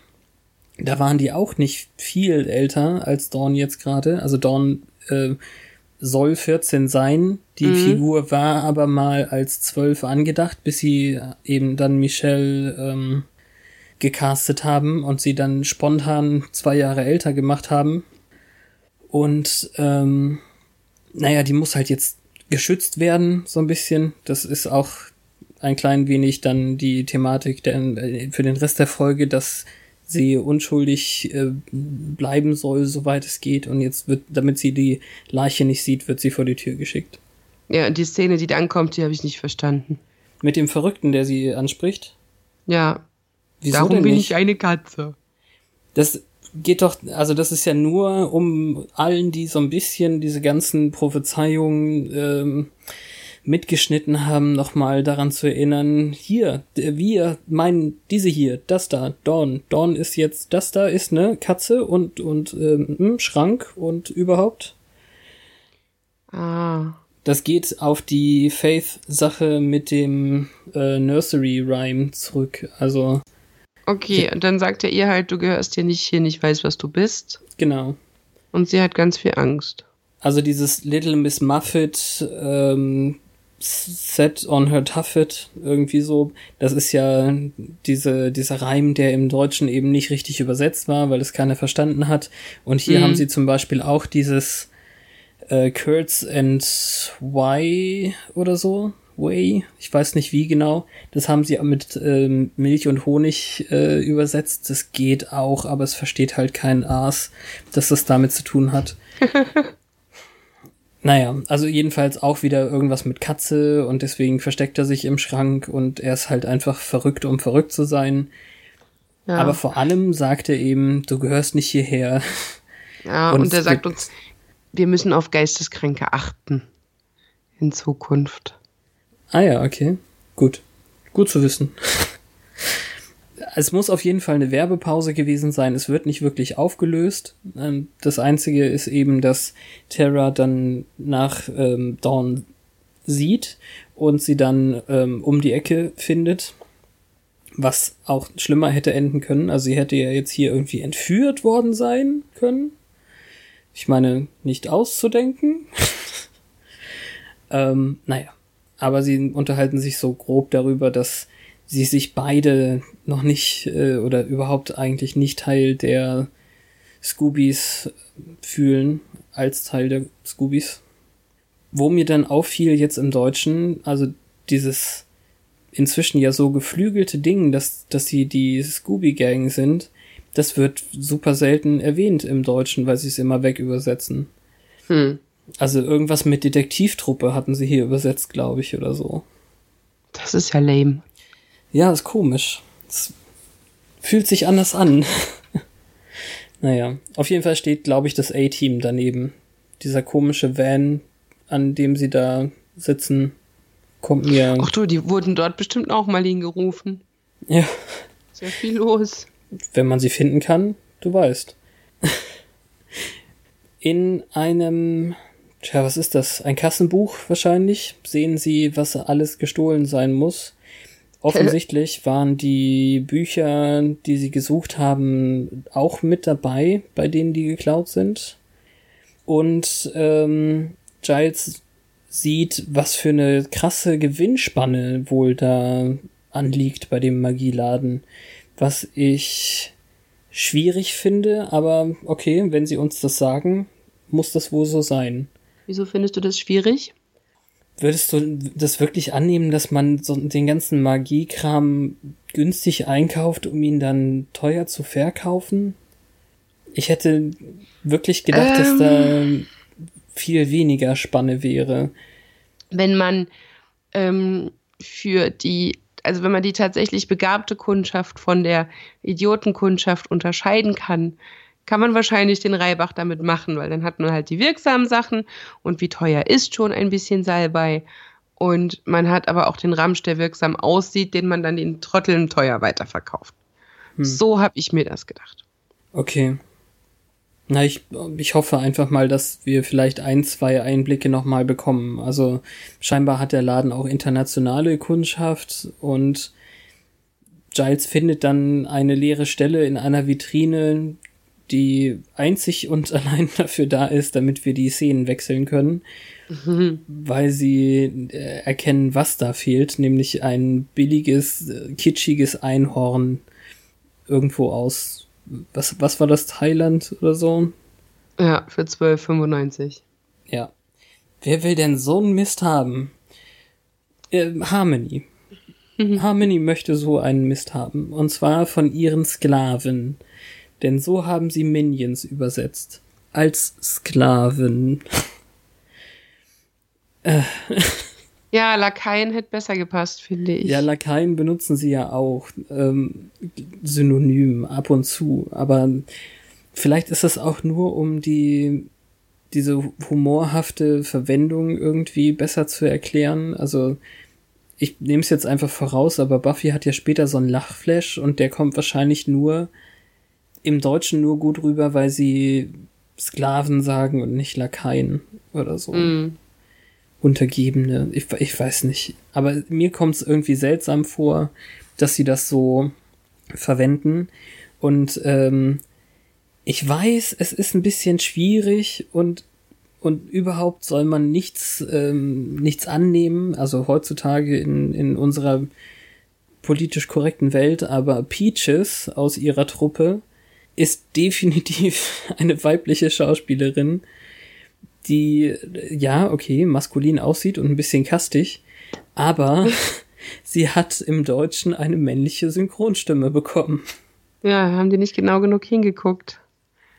da waren die auch nicht viel älter als Dawn jetzt gerade. Also Dawn äh, soll 14 sein. Die Figur war aber mal als 12 angedacht, bis sie eben dann Michelle ähm, gecastet haben und sie dann spontan zwei Jahre älter gemacht haben. Und ähm, naja, die muss halt jetzt geschützt werden, so ein bisschen. Das ist auch ein klein wenig dann die Thematik der, äh, für den Rest der Folge, dass sie unschuldig äh, bleiben soll, soweit es geht. Und jetzt wird, damit sie die Leiche nicht sieht, wird sie vor die Tür geschickt. Ja, und die Szene, die dann kommt, die habe ich nicht verstanden. Mit dem Verrückten, der sie anspricht? Ja. Wieso Darum bin nicht? ich eine Katze. Das geht doch, also das ist ja nur, um allen, die so ein bisschen diese ganzen Prophezeiungen ähm, mitgeschnitten haben, nochmal daran zu erinnern, hier, wir meinen diese hier, das da, Dawn. Dawn ist jetzt, das da ist ne Katze und, und ähm, hm, Schrank und überhaupt. Ah. Das geht auf die Faith-Sache mit dem äh, Nursery-Rhyme zurück. Also, Okay, und dann sagt er ihr halt, du gehörst hier nicht hin, ich weiß, was du bist. genau. Und sie hat ganz viel Angst. Also dieses Little Miss Muffet ähm, Set on her Tuffet, irgendwie so, das ist ja diese, dieser Reim, der im Deutschen eben nicht richtig übersetzt war, weil es keiner verstanden hat. Und hier Mhm. haben sie zum Beispiel auch dieses äh, Curds and Why oder so. Way, ich weiß nicht wie genau. Das haben sie mit ähm, Milch und Honig äh, übersetzt. Das geht auch, aber es versteht halt kein Aas, dass das damit zu tun hat. *laughs* Naja, also jedenfalls auch wieder irgendwas mit Katze und deswegen versteckt er sich im Schrank und er ist halt einfach verrückt, um verrückt zu sein. Ja, Aber vor allem sagt er eben, du gehörst nicht hierher. ja und und, er sagt uns, wir müssen auf Geisteskranke achten. In Zukunft. Ah ja, okay. Gut. Gut zu wissen. *laughs* Es muss auf jeden Fall eine Werbepause gewesen sein. Es wird nicht wirklich aufgelöst. Ähm, Das Einzige ist eben, dass Terra dann nach ähm, Dawn sieht und sie dann ähm, um die Ecke findet. Was auch schlimmer hätte enden können. Also sie hätte ja jetzt hier irgendwie entführt worden sein können. Ich meine, nicht auszudenken. *laughs* ähm, naja. Aber sie unterhalten sich so grob darüber, dass sie sich beide noch nicht äh, oder überhaupt eigentlich nicht Teil der Scoobies fühlen, als Teil der Scoobies. Wo mir dann auffiel jetzt im Deutschen, also dieses inzwischen ja so geflügelte Ding, dass, dass sie die Scooby-Gang sind, das wird super selten erwähnt im Deutschen, weil sie es immer weg übersetzen. Hm. Also irgendwas mit Detektivtruppe hatten sie hier übersetzt, glaube ich, oder so. Das ist ja lame. Ja, ist komisch. Es fühlt sich anders an. *laughs* naja, auf jeden Fall steht, glaube ich, das A-Team daneben. Dieser komische Van, an dem sie da sitzen, kommt mir. Ach du, die wurden dort bestimmt auch mal hingerufen. Ja, Sehr viel los. wenn man sie finden kann, du weißt. In einem, tja, was ist das? Ein Kassenbuch wahrscheinlich, sehen sie, was alles gestohlen sein muss. Offensichtlich *laughs* waren die Bücher, die sie gesucht haben, auch mit dabei, bei denen die geklaut sind. Und ähm, Giles sieht, was für eine krasse Gewinnspanne wohl da anliegt bei dem Magieladen. Was ich schwierig finde, aber okay, wenn sie uns das sagen, muss das wohl so sein. Wieso findest du das schwierig? Würdest du das wirklich annehmen, dass man so den ganzen Magiekram günstig einkauft, um ihn dann teuer zu verkaufen? Ich hätte wirklich gedacht, dass da viel weniger Spanne wäre. Wenn man ähm, für die, also wenn man die tatsächlich begabte Kundschaft von der Idiotenkundschaft unterscheiden kann, kann man wahrscheinlich den Reibach damit machen, weil dann hat man halt die wirksamen Sachen und wie teuer ist schon ein bisschen Salbei. Und man hat aber auch den Ramsch, der wirksam aussieht, den man dann den Trotteln teuer weiterverkauft. So habe ich mir das gedacht. Okay. Na, ich, ich hoffe einfach mal, dass wir vielleicht ein, zwei Einblicke nochmal bekommen. Also scheinbar hat der Laden auch internationale Kundschaft und Giles findet dann eine leere Stelle in einer Vitrine, die einzig und *laughs* allein dafür da ist, damit wir die Szenen wechseln können, weil sie äh, erkennen, was da fehlt, nämlich ein billiges, äh, kitschiges Einhorn irgendwo aus, was, was war das, Thailand oder so? Ja, für 12,95. Ja. wer will denn so einen Mist haben? Äh, Harmony. Harmony möchte so einen Mist haben. Und zwar von ihren Sklaven. Denn so haben sie Minions übersetzt. Als Sklaven. *laughs* Ja, Lakaien hätte besser gepasst, finde ich. Ja, Lakaien benutzen sie ja auch ähm, synonym ab und zu, aber vielleicht ist es auch nur, um die diese humorhafte Verwendung irgendwie besser zu erklären. Also ich nehme es jetzt einfach voraus, aber Buffy hat ja später so einen Lachflash und der kommt wahrscheinlich nur im Deutschen nur gut rüber, weil sie Sklaven sagen und nicht Lakaien oder so. Mm. Untergebene. Ich, ich weiß nicht. Aber mir kommt es irgendwie seltsam vor, dass sie das so verwenden. Und ähm, ich weiß, es ist ein bisschen schwierig und und überhaupt soll man nichts ähm, nichts annehmen. Also heutzutage in in unserer politisch korrekten Welt, aber Peaches aus ihrer Truppe ist definitiv *laughs* eine weibliche Schauspielerin die, ja, okay, maskulin aussieht und ein bisschen kastig, aber *laughs* sie hat im Deutschen eine männliche Synchronstimme bekommen. Ja, haben die nicht genau genug hingeguckt.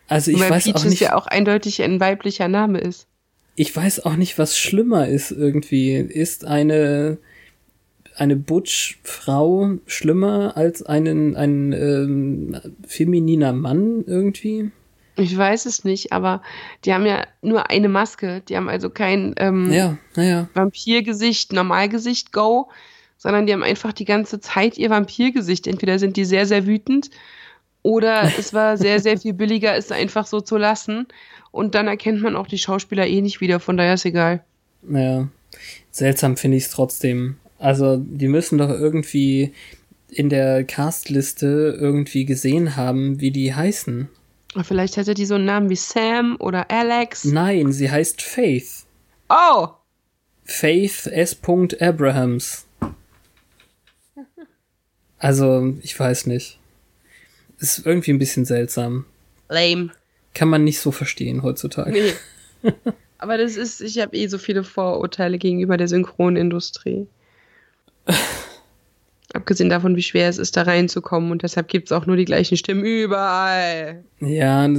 Also ich Weil weiß Peaches auch nicht, ja auch eindeutig ein weiblicher Name ist. ich weiß auch nicht, was schlimmer ist irgendwie. Ist eine eine Butch-Frau schlimmer als einen ein ähm, femininer Mann irgendwie? Ich weiß es nicht, aber die haben ja nur eine Maske. Die haben also kein ähm, Ja, naja. Vampirgesicht, Normalgesicht, Go, sondern die haben einfach die ganze Zeit ihr Vampirgesicht. Entweder sind die sehr, sehr wütend oder *laughs* es war sehr, sehr viel billiger, es einfach so zu lassen. Und dann erkennt man auch die Schauspieler eh nicht wieder, von daher ist egal. Naja. Seltsam finde ich es trotzdem. Also, die müssen doch irgendwie in der Castliste irgendwie gesehen haben, wie die heißen. Vielleicht hätte die so einen Namen wie Sam oder Alex. Nein, sie heißt Faith. Oh! Faith S. Abrahams. Also, ich weiß nicht. Ist irgendwie ein bisschen seltsam. Lame. Kann man nicht so verstehen heutzutage. Nee. Aber das ist, ich habe eh so viele Vorurteile gegenüber der Synchronindustrie. *laughs* Abgesehen davon, wie schwer es ist, da reinzukommen. Und deshalb gibt es auch nur die gleichen Stimmen überall. Ja,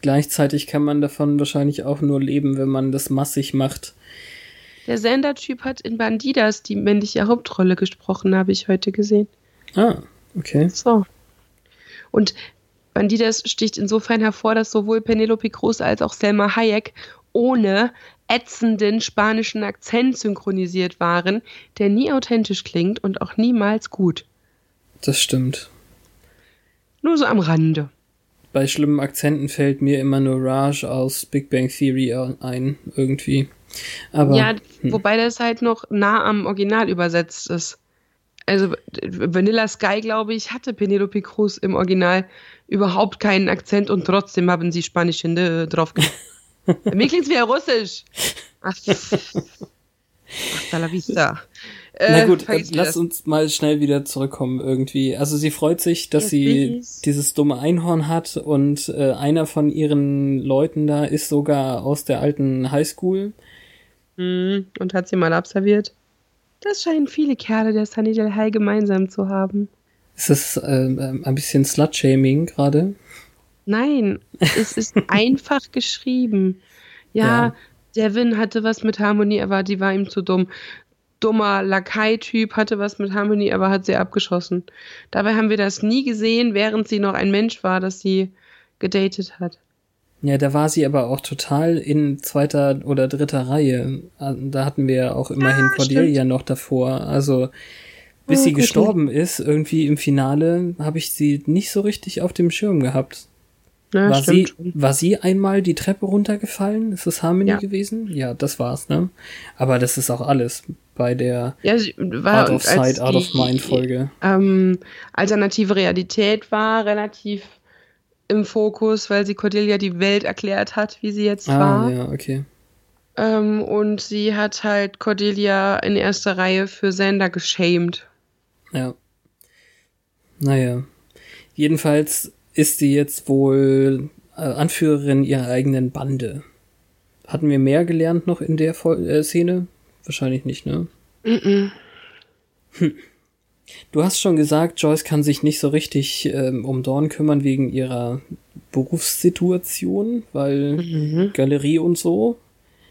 gleichzeitig kann man davon wahrscheinlich auch nur leben, wenn man das massig macht. Der Sender-Typ hat in Bandidas die männliche Hauptrolle gesprochen, habe ich heute gesehen. Ah, okay. So. Und Bandidas sticht insofern hervor, dass sowohl Penelope Cruz als auch Selma Hayek ohne ätzenden spanischen Akzent synchronisiert waren, der nie authentisch klingt und auch niemals gut. Das stimmt. Nur so am Rande. Bei schlimmen Akzenten fällt mir immer nur Raj aus Big Bang Theory ein, irgendwie. Aber ja, wobei das halt noch nah am Original übersetzt ist. Also Vanilla Sky, glaube ich, hatte Penelope Cruz im Original überhaupt keinen Akzent und trotzdem haben sie Spanisch Hände drauf gemacht. *laughs* *laughs* Mir klingt's wie Russisch. Ach, hasta la vista. Na Äh, gut, äh, lass das. uns mal schnell wieder zurückkommen irgendwie. Also sie freut sich, dass Yes, sie please. dieses dumme Einhorn hat und äh, einer von ihren Leuten da ist sogar aus der alten Highschool. Hm, und hat sie mal absolviert. Das scheinen viele Kerle der Sunny Del High gemeinsam zu haben. Ist das äh, ähm, ein bisschen Slut-Shaming gerade? Nein, es ist *laughs* einfach geschrieben. Ja, Ja. Devin hatte was mit Harmonie, aber die war ihm zu dumm. Dummer Lakai-Typ hatte was mit Harmonie, aber hat sie abgeschossen. Dabei haben wir das nie gesehen, während sie noch ein Mensch war, das sie gedatet hat. Ja, da war sie aber auch total in zweiter oder dritter Reihe. Ah, Da hatten wir ja auch immerhin Cordelia noch davor. Also bis Oh, sie gestorben ist, irgendwie im Finale, habe ich sie nicht so richtig auf dem Schirm gehabt. Ja, war, sie, war sie einmal die Treppe runtergefallen? Ist das Harmony Ja. gewesen? Ja, das war's, ne? Aber das ist auch alles bei der Ja, Out of Sight, of die, Mind Folge. ähm, alternative Realität war relativ im Fokus, weil sie Cordelia die Welt erklärt hat, wie sie jetzt Ah, war. ja, okay. Ähm, und sie hat halt Cordelia in erster Reihe für Sander geschämt. Ja. Naja. Jedenfalls ist sie jetzt wohl äh, Anführerin ihrer eigenen Bande. Hatten wir mehr gelernt noch in der Vol äh, Szene? Wahrscheinlich nicht, ne? Mm -mm. Hm. Du hast schon gesagt, Joyce kann sich nicht so richtig ähm, um Dawn kümmern wegen ihrer Berufssituation, weil mhm. Galerie und so.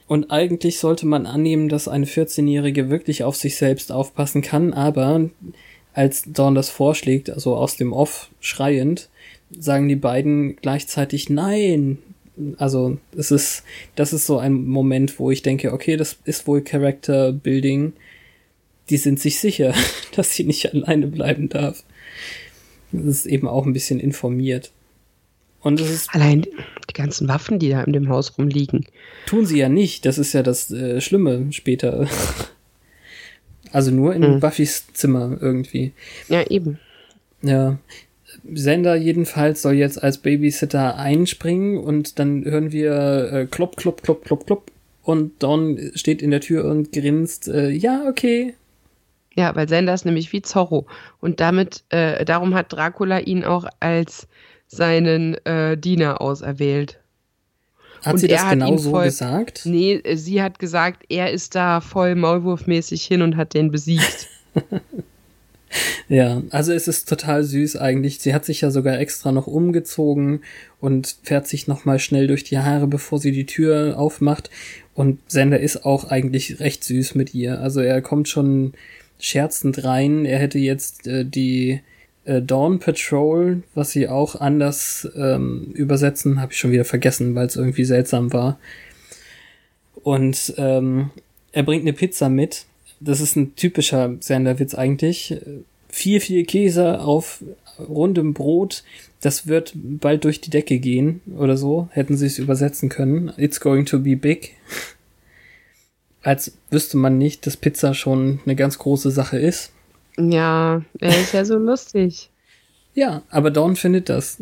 Und eigentlich sollte man annehmen, dass eine 14-Jährige wirklich auf sich selbst aufpassen kann, aber als Dawn das vorschlägt, also aus dem Off schreiend, sagen die beiden gleichzeitig Nein. Also es ist, das ist so ein Moment, wo ich denke, okay, das ist wohl Character Building. Die sind sich sicher, *laughs* dass sie nicht alleine bleiben darf. Das ist eben auch ein bisschen informiert. Und es ist allein die ganzen Waffen, die da in dem Haus rumliegen. Tun sie ja nicht. Das ist ja das äh, Schlimme später. *laughs* also nur in hm. Buffys Zimmer irgendwie. Ja, eben. Ja. Sender jedenfalls soll jetzt als Babysitter einspringen und dann hören wir äh, klopp, klopp, klopp, klopp, klopp und Dawn steht in der Tür und grinst, äh, ja, okay. Ja, weil Sender ist nämlich wie Zorro und damit, äh, darum hat Dracula ihn auch als seinen äh, Diener auserwählt. Hat und sie das genau so voll, gesagt? Nee, äh, sie hat gesagt, er ist da voll maulwurfmäßig hin und hat den besiegt. *laughs* ja, also es ist total süß eigentlich. Sie hat sich ja sogar extra noch umgezogen und fährt sich noch mal schnell durch die Haare, bevor sie die Tür aufmacht. Und Sender ist auch eigentlich recht süß mit ihr. Also er kommt schon scherzend rein. Er hätte jetzt äh, die äh, Dawn Patrol, was sie auch anders ähm, übersetzen, habe ich schon wieder vergessen, weil es irgendwie seltsam war. Und ähm, er bringt eine Pizza mit. Das ist ein typischer Senderwitz eigentlich. Viel, viel Käse auf rundem Brot. Das wird bald durch die Decke gehen oder so. Hätten sie es übersetzen können. It's going to be big. Als wüsste man nicht, dass Pizza schon eine ganz große Sache ist. Ja, er ist ja so *laughs* lustig. Ja, aber Dawn findet das.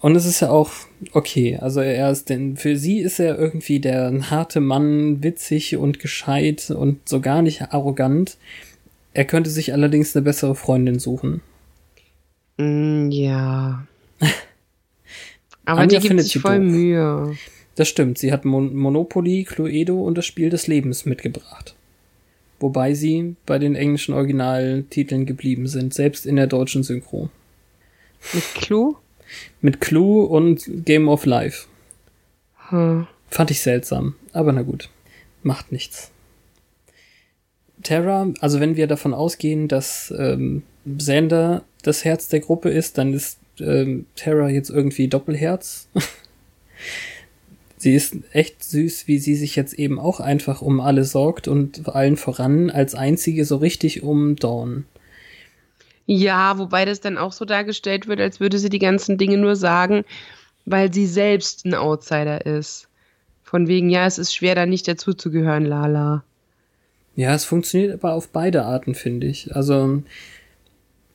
Und es ist ja auch okay. Also er ist denn, für sie ist er irgendwie der harte Mann, witzig und gescheit und so gar nicht arrogant. Er könnte sich allerdings eine bessere Freundin suchen. Mm, ja. *laughs* Aber Anja die gibt sich voll doof. Mühe. Das stimmt. Sie hat Mon Monopoly, Cluedo und das Spiel des Lebens mitgebracht wobei sie bei den englischen Originaltiteln geblieben sind, selbst in der deutschen Synchro. Mit Clue? Mit Clue und Game of Life. Hm. Fand ich seltsam, aber na gut, macht nichts. Terra, also wenn wir davon ausgehen, dass ähm, Sander das Herz der Gruppe ist, dann ist ähm, Terra jetzt irgendwie Doppelherz. *laughs* sie ist echt süß, wie sie sich jetzt eben auch einfach um alle sorgt und allen voran als einzige so richtig um Dawn. Ja, wobei das dann auch so dargestellt wird, als würde sie die ganzen Dinge nur sagen, weil sie selbst ein Outsider ist. Von wegen, ja, es ist schwer, da nicht dazuzugehören, Lala. Ja, es funktioniert aber auf beide Arten, finde ich. Also,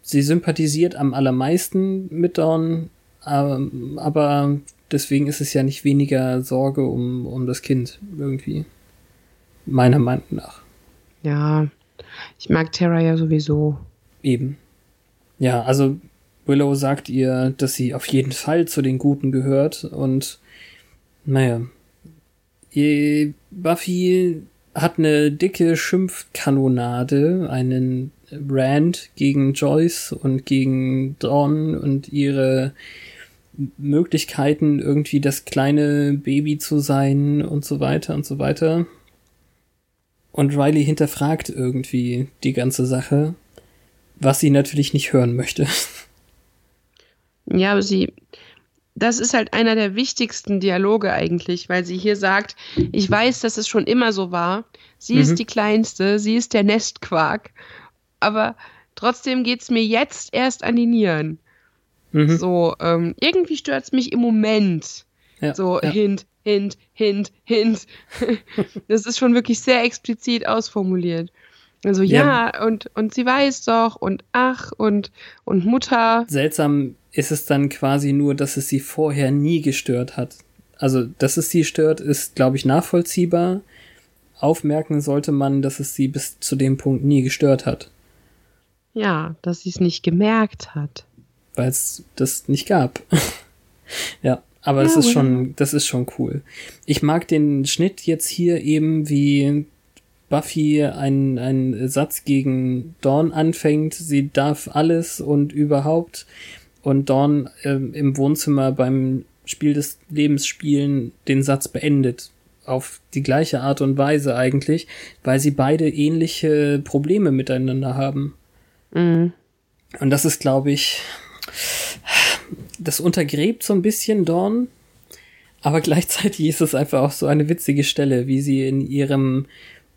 sie sympathisiert am allermeisten mit Dawn, ähm, aber deswegen ist es ja nicht weniger Sorge um, um das Kind irgendwie. Meiner Meinung nach. Ja, ich mag Terra ja sowieso. Eben. Ja, also Willow sagt ihr, dass sie auf jeden Fall zu den Guten gehört und naja. Buffy hat eine dicke Schimpfkanonade, einen Rand gegen Joyce und gegen Dawn und ihre Möglichkeiten, irgendwie das kleine Baby zu sein und so weiter und so weiter. Und Riley hinterfragt irgendwie die ganze Sache, was sie natürlich nicht hören möchte. Ja, aber sie, das ist halt einer der wichtigsten Dialoge eigentlich, weil sie hier sagt, ich weiß, dass es schon immer so war. Sie mhm. ist die Kleinste, sie ist der Nestquark, aber trotzdem geht's mir jetzt erst an die Nieren. Mhm. So, ähm, irgendwie stört es mich im Moment. Ja, so, ja. Hint, Hint, Hint, Hint. *laughs* das ist schon wirklich sehr explizit ausformuliert. Also ja, ja, und, und sie weiß doch und ach und, und Mutter. Seltsam ist es dann quasi nur, dass es sie vorher nie gestört hat. Also, dass es sie stört, ist, glaube ich, nachvollziehbar. Aufmerken sollte man, dass es sie bis zu dem Punkt nie gestört hat. Ja, dass sie es nicht gemerkt hat weil es das nicht gab. *laughs* ja, Aber das Ja, ist well. schon, das ist schon cool. Ich mag den Schnitt jetzt hier eben, wie Buffy einen, einen Satz gegen Dawn anfängt. Sie darf alles und überhaupt. Und Dawn ähm, im Wohnzimmer beim Spiel des Lebens spielen den Satz beendet. Auf die gleiche Art und Weise eigentlich, weil sie beide ähnliche Probleme miteinander haben. Mhm. Und das ist, glaube ich, das untergräbt so ein bisschen Dawn, aber gleichzeitig ist es einfach auch so eine witzige Stelle, wie sie in ihrem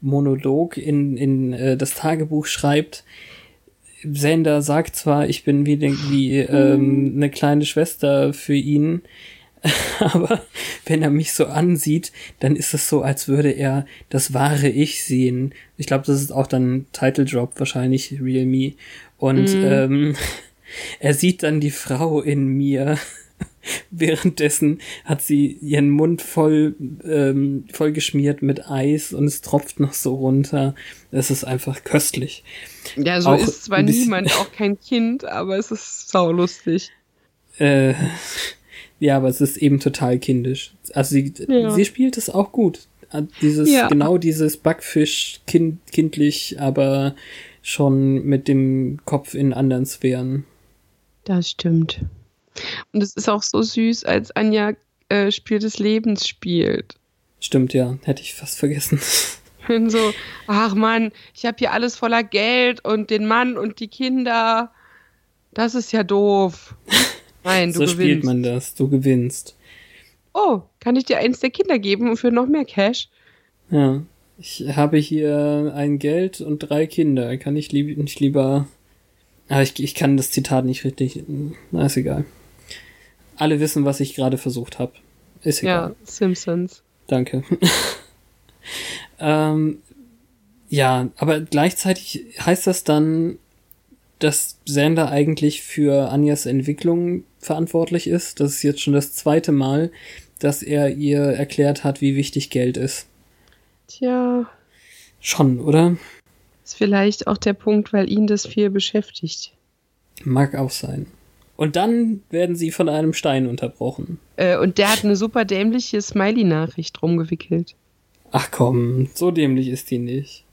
Monolog in, in äh, das Tagebuch schreibt. Sender sagt zwar, ich bin wie, wie ähm, eine kleine Schwester für ihn, *laughs* aber wenn er mich so ansieht, dann ist es so, als würde er das wahre Ich sehen. Ich glaube, das ist auch dann Title Drop wahrscheinlich Real Me. Und Mhm. ähm, *laughs* er sieht dann die Frau in mir. *laughs* Währenddessen hat sie ihren Mund voll, ähm, voll geschmiert mit Eis und es tropft noch so runter. Es ist einfach köstlich. Ja, so Auch ist zwar niemand, auch kein Kind, aber es ist saulustig. Äh, ja, aber es ist eben total kindisch. Also sie, Ja. sie spielt es auch gut. Äh, Dieses, Ja. genau dieses Backfisch, kind, kindlich, aber schon mit dem Kopf in anderen Sphären. Das stimmt. Und es ist auch so süß, als Anja äh, Spiel des Lebens spielt. Stimmt, ja, hätte ich fast vergessen. *laughs* Und so, ach Mann, ich habe hier alles voller Geld und den Mann und die Kinder. Das ist ja doof. Nein, du so gewinnst. spielt man das, du gewinnst. Oh, kann ich dir eins der Kinder geben für noch mehr Cash? Ja. Ich habe hier ein Geld und drei Kinder. Kann ich lieb, nicht lieber. Ah, ich, ich kann das Zitat nicht richtig. Na, ist egal. Alle wissen, was ich gerade versucht habe. Ist egal. Ja, Simpsons. Danke. *laughs* ähm, ja, aber gleichzeitig heißt das dann, dass Sander eigentlich für Anjas Entwicklung verantwortlich ist. Das ist jetzt schon das zweite Mal, dass er ihr erklärt hat, wie wichtig Geld ist. Tja, Schon, oder? ist vielleicht auch der Punkt, weil ihn das viel beschäftigt. Mag auch sein. Und dann werden sie von einem Stein unterbrochen. Äh, und der hat eine super dämliche Smiley-Nachricht rumgewickelt. Ach komm, so dämlich ist die nicht.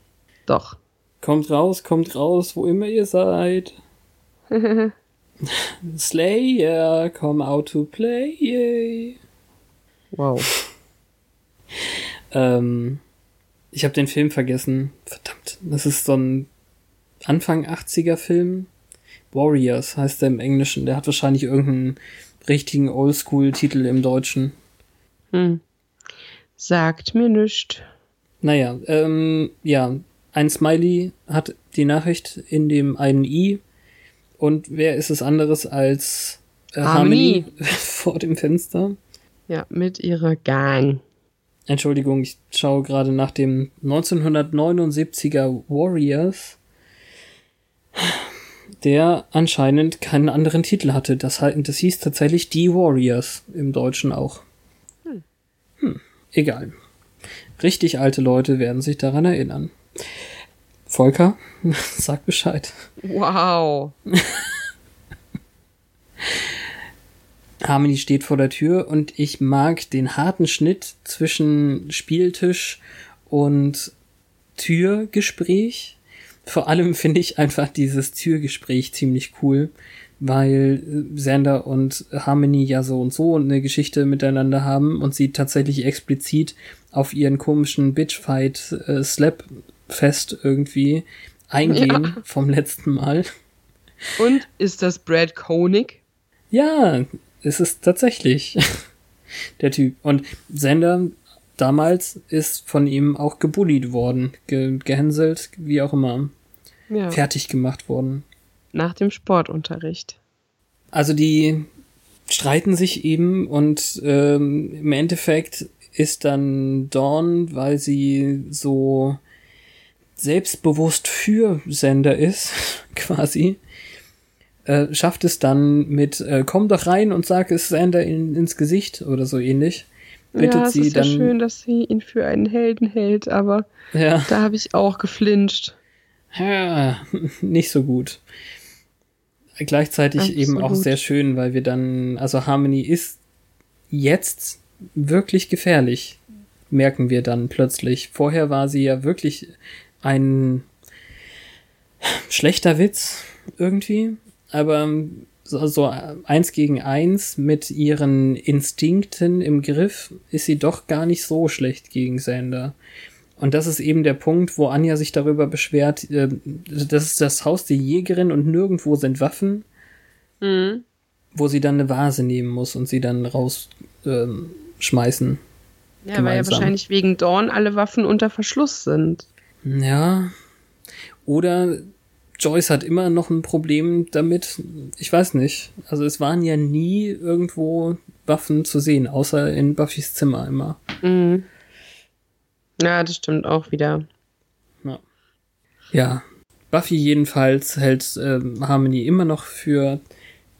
Doch. Kommt raus, kommt raus, wo immer ihr seid. *laughs* Slayer, come out to play. Wow. Ähm, ich habe den Film vergessen. Verdammt, das ist so ein Anfang 80er Film. Warriors heißt er im Englischen. Der hat wahrscheinlich irgendeinen richtigen Oldschool-Titel im Deutschen. Hm. Sagt mir nichts. Naja, ähm, ja, ein Smiley hat die Nachricht in dem einen I. Und wer ist es anderes als äh, Harmony Harmony. *laughs* vor dem Fenster? Ja, mit ihrer Gang. Entschuldigung, ich schaue gerade nach dem 1979er Warriors, der anscheinend keinen anderen Titel hatte. Das, das hieß tatsächlich Die Warriors im Deutschen auch. Hm, egal. Richtig alte Leute werden sich daran erinnern. Volker, *laughs* sag Bescheid. Wow. *laughs* Harmony steht vor der Tür und ich mag den harten Schnitt zwischen Spieltisch und Türgespräch. Vor allem finde ich einfach dieses Türgespräch ziemlich cool, weil Sander und Harmony ja so und so eine Geschichte miteinander haben und sie tatsächlich explizit auf ihren komischen Bitchfight äh, irgendwie eingehen Ja. vom letzten Mal. Und ist das Brad Koenig? Ja, es ist tatsächlich *laughs* der Typ. Und Sender damals ist von ihm auch gebullied worden, ge gehänselt, wie auch immer, Ja. fertig gemacht worden. Nach dem Sportunterricht. Also die streiten sich eben und ähm, im Endeffekt ist dann Dawn, weil sie so selbstbewusst für Sender ist, *laughs* quasi, äh, schafft es dann mit äh, komm doch rein und sag es Sander in, ins Gesicht oder so ähnlich. Bittet ja, es sie ist ja dann schön, dass sie ihn für einen Helden hält, aber ja, da habe ich auch geflincht. ja, nicht so gut. Gleichzeitig eben auch Absolut. sehr schön, weil wir dann, also Harmony ist jetzt wirklich gefährlich, merken wir dann plötzlich. Vorher war sie ja wirklich ein schlechter Witz irgendwie, aber so, so eins gegen eins mit ihren Instinkten im Griff ist sie doch gar nicht so schlecht gegen Sander. Und das ist eben der Punkt, wo Anja sich darüber beschwert, äh, das ist das Haus der Jägerin und nirgendwo sind Waffen, Mhm. wo sie dann eine Vase nehmen muss und sie dann rausschmeißen. Ähm, Ja, weil ja Gemeinsam. wahrscheinlich wegen Dorn alle Waffen unter Verschluss sind. Ja. Oder Joyce hat immer noch ein Problem damit. Ich weiß nicht. Also es waren ja nie irgendwo Waffen zu sehen, außer in Buffys Zimmer immer. Mhm. Ja, das stimmt auch wieder. Ja. Buffy jedenfalls hält ähm, Harmony immer noch für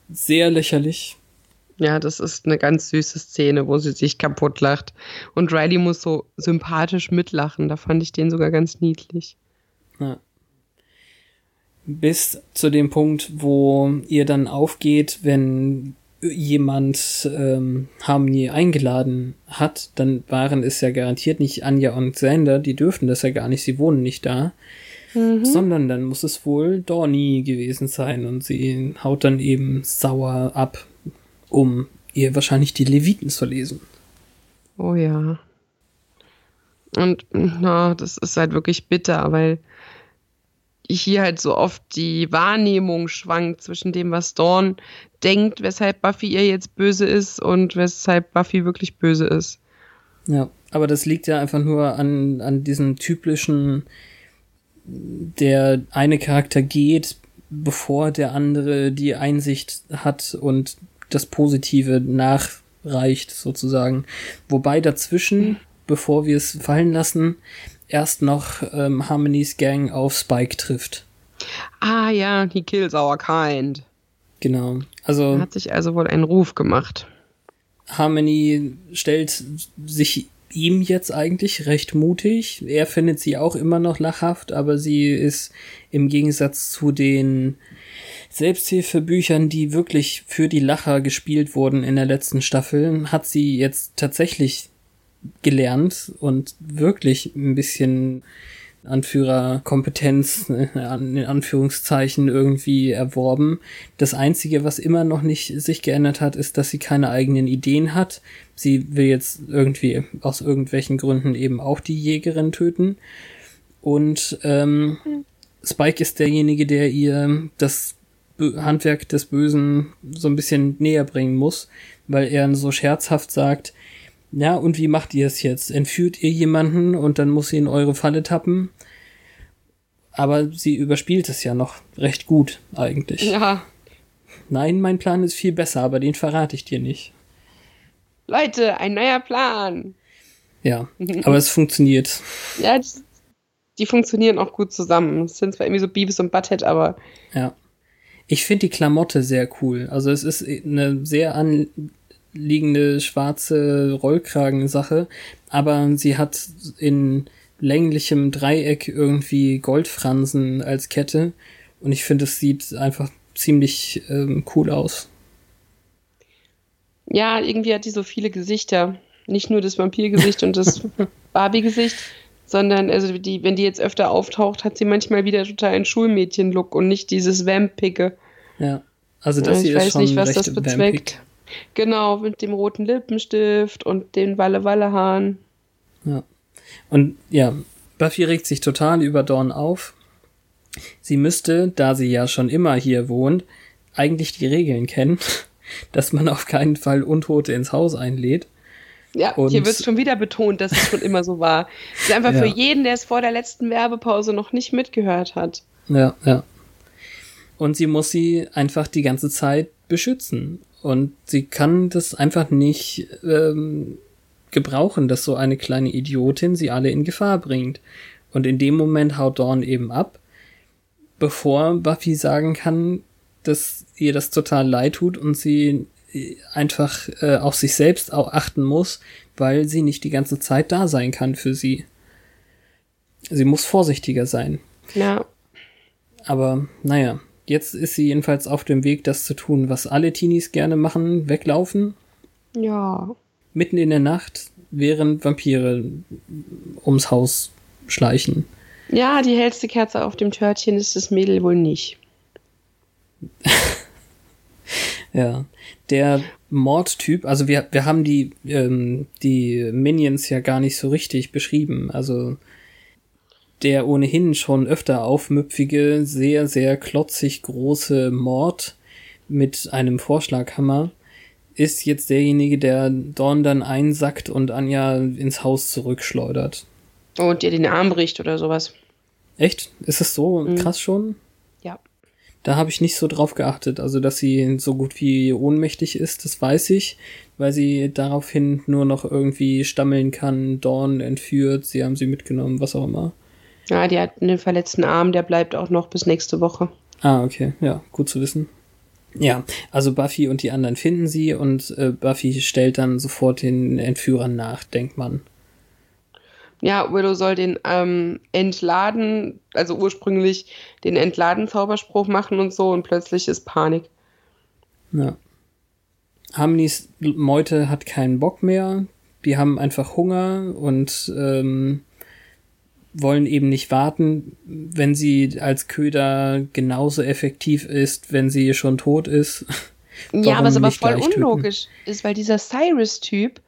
sehr lächerlich. Ja, das ist eine ganz süße Szene, wo sie sich kaputt lacht. Und Riley muss so sympathisch mitlachen. Da fand ich den sogar ganz niedlich. Ja. Bis zu dem Punkt, wo ihr dann aufgeht, wenn jemand ähm, Harmony eingeladen hat, dann waren es ja garantiert nicht Anja und Xander, die dürften das ja gar nicht, sie wohnen nicht da, sondern dann muss es wohl Dorny gewesen sein und sie haut dann eben sauer ab, um ihr wahrscheinlich die Leviten zu lesen. Oh ja. Und na, das ist halt wirklich bitter, weil hier halt so oft die Wahrnehmung schwankt zwischen dem, was Dawn denkt, weshalb Buffy ihr jetzt böse ist und weshalb Buffy wirklich böse ist. Ja, aber das liegt ja einfach nur an, an diesem typischen, der eine Charakter geht, bevor der andere die Einsicht hat und das Positive nachreicht, sozusagen. Wobei dazwischen, bevor wir es fallen lassen, erst noch ähm, Harmonies Gang auf Spike trifft. Ah ja, he kills our kind. Genau. Also Hat sich also wohl einen Ruf gemacht. Harmony stellt sich ihm jetzt eigentlich recht mutig. Er findet sie auch immer noch lachhaft, aber sie ist im Gegensatz zu den Selbsthilfebüchern, die wirklich für die Lacher gespielt wurden in der letzten Staffel, hat sie jetzt tatsächlich gelernt und wirklich ein bisschen Anführerkompetenz äh, in Anführungszeichen irgendwie erworben. Das einzige, was immer noch nicht sich geändert hat, ist, dass sie keine eigenen Ideen hat. Sie will jetzt irgendwie aus irgendwelchen Gründen eben auch die Jägerin töten. Und ähm, Spike ist derjenige, der ihr das Handwerk des Bösen so ein bisschen näher bringen muss, weil er so scherzhaft sagt, ja, und wie macht ihr es jetzt? Entführt ihr jemanden und dann muss sie in eure Falle tappen? Aber sie überspielt es ja noch recht gut, eigentlich. Ja, Nein, mein Plan ist viel besser, aber den verrate ich dir nicht. Leute, ein neuer Plan. Ja, *laughs* aber es funktioniert. Ja, die, die funktionieren auch gut zusammen. Es sind zwar irgendwie so Beavis und Butthead, aber Ja. Ich finde die Klamotte sehr cool. Also es ist eine sehr anliegende schwarze Rollkragensache, aber sie hat in länglichem Dreieck irgendwie Goldfransen als Kette und ich finde, es sieht einfach ziemlich ähm, cool aus. ja, irgendwie hat die so viele Gesichter. Nicht nur das Vampirgesicht und das *laughs* Barbie-Gesicht, sondern also die, wenn die jetzt öfter auftaucht, hat sie manchmal wieder total einen Schulmädchen-Look und nicht dieses Vampige. Ja. Also das ich hier weiß ist schon nicht, was recht das bezweckt. Genau, mit dem roten Lippenstift und den Walle-Walle-Haaren. Ja. Und ja, Buffy regt sich total über Dawn auf. Sie müsste, da sie ja schon immer hier wohnt, eigentlich die Regeln kennen, *laughs* dass man auf keinen Fall Untote ins Haus einlädt. Ja, Und- hier wird schon wieder betont, dass es schon immer so war. Das ist einfach *laughs* Ja. für jeden, der es vor der letzten Werbepause noch nicht mitgehört hat. Ja, ja. Und sie muss sie einfach die ganze Zeit beschützen. Und sie kann das einfach nicht ähm, gebrauchen, dass so eine kleine Idiotin sie alle in Gefahr bringt. Und in dem Moment haut Dawn eben ab, bevor Buffy sagen kann, dass ihr das total leid tut und sie äh, einfach äh, auf sich selbst auch achten muss, weil sie nicht die ganze Zeit da sein kann für sie. Sie muss vorsichtiger sein. Ja, Aber naja, jetzt ist sie jedenfalls auf dem Weg, das zu tun, was alle Teenies gerne machen, weglaufen. Ja. Mitten in der Nacht, während Vampire ums Haus schleichen. Ja, die hellste Kerze auf dem Törtchen ist das Mädel wohl nicht. *laughs* Ja, der Mordtyp, also wir, wir haben die, ähm, die Minions ja gar nicht so richtig beschrieben. Also der ohnehin schon öfter aufmüpfige, sehr, sehr klotzig große Mord mit einem Vorschlaghammer ist jetzt derjenige, der Dorn dann einsackt und Anja ins Haus zurückschleudert. Und ihr den Arm bricht oder sowas. Echt? Ist es so Mhm. krass schon? Ja. Da habe ich nicht so drauf geachtet. Also, dass sie so gut wie ohnmächtig ist, das weiß ich, weil sie daraufhin nur noch irgendwie stammeln kann, Dorn entführt, sie haben sie mitgenommen, was auch immer. Ja, die hat einen verletzten Arm, der bleibt auch noch bis nächste Woche. Ah, okay, ja, gut zu wissen. Ja, also Buffy und die anderen finden sie und äh, Buffy stellt dann sofort den Entführern nach, denkt man. Ja, Willow soll den ähm, entladen, also ursprünglich den Entladen-Zauberspruch machen und so und plötzlich ist Panik. Ja. Harmonys Meute hat keinen Bock mehr. Die haben einfach Hunger und ähm, wollen eben nicht warten, wenn sie als Köder genauso effektiv ist, wenn sie schon tot ist. *laughs* ja, Warum aber voll gleich töten? unlogisch ist, weil dieser Cyrus-Typ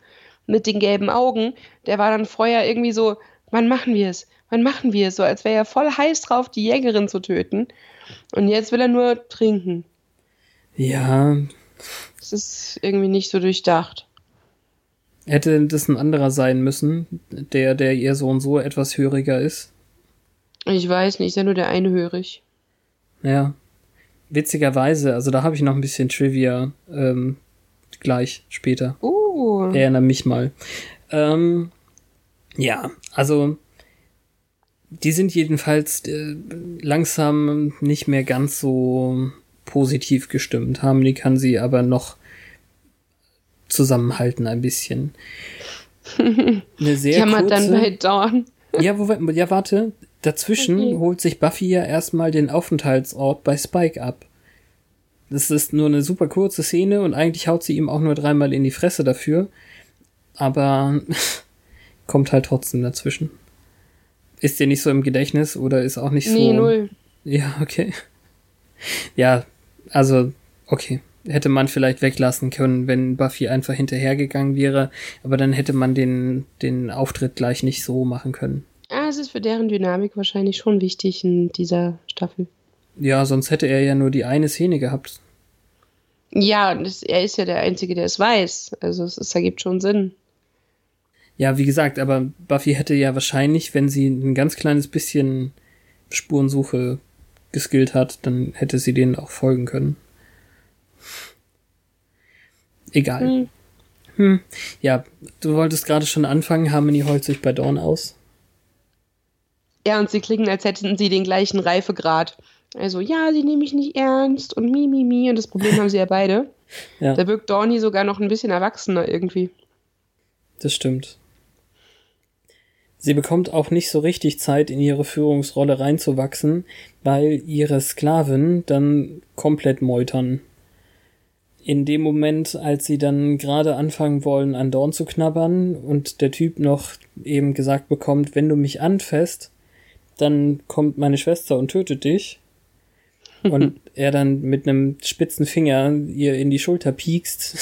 mit den gelben Augen, der war dann vorher irgendwie so, wann machen wir es? Wann machen wir es? So, als wäre er voll heiß drauf, die Jägerin zu töten. Und jetzt will er nur trinken. Ja, Das ist irgendwie nicht so durchdacht. Hätte das ein anderer sein müssen, der, der eher so und so etwas höriger ist. Ich weiß nicht, ist ja nur der eine hörig. Ja. Witzigerweise, also da habe ich noch ein bisschen Trivia ähm, gleich später. Uh. Erinnere mich mal. Ähm, ja, also die sind jedenfalls äh, langsam nicht mehr ganz so positiv gestimmt. Harmony kann sie aber noch zusammenhalten ein bisschen. *laughs* Eine sehr dann kurze, bei Dawn. ja, wo, ja, warte. Dazwischen Okay. holt sich Buffy ja erstmal den Aufenthaltsort bei Spike ab. Das ist nur eine super kurze Szene und eigentlich haut sie ihm auch nur dreimal in die Fresse dafür. Aber *laughs* kommt halt trotzdem dazwischen. Ist dir nicht so im Gedächtnis oder ist auch nicht so. Nee, null. Ja, okay. Ja, also, okay. Hätte man vielleicht weglassen können, wenn Buffy einfach hinterhergegangen wäre, aber dann hätte man den, den Auftritt gleich nicht so machen können. Ah, es ist für deren Dynamik wahrscheinlich schon wichtig in dieser Staffel. Ja, sonst hätte er ja nur die eine Szene gehabt. Ja, und das, er ist ja der Einzige, der es weiß. Also es, es ergibt schon Sinn. Ja, wie gesagt, aber Buffy hätte ja wahrscheinlich, wenn sie ein ganz kleines bisschen Spurensuche geskillt hat, dann hätte sie denen auch folgen können. Egal. Hm. Hm. Ja, du wolltest gerade schon anfangen, Harmony heult sich bei Dawn aus. Ja, und sie klingen, als hätten sie den gleichen Reifegrad. Also, ja, sie nehmen mich nicht ernst und mi, mi, mi. Und das Problem haben sie ja beide. *laughs* Ja, Da wirkt Dorny sogar noch ein bisschen erwachsener irgendwie. das stimmt. Sie bekommt auch nicht so richtig Zeit, in ihre Führungsrolle reinzuwachsen, weil ihre Sklaven dann komplett meutern. In dem Moment, als sie dann gerade anfangen wollen, an Dorn zu knabbern und der Typ noch eben gesagt bekommt, wenn du mich anfasst, dann kommt meine Schwester und tötet dich. *laughs* Und er dann mit einem spitzen Finger ihr in die Schulter piekst,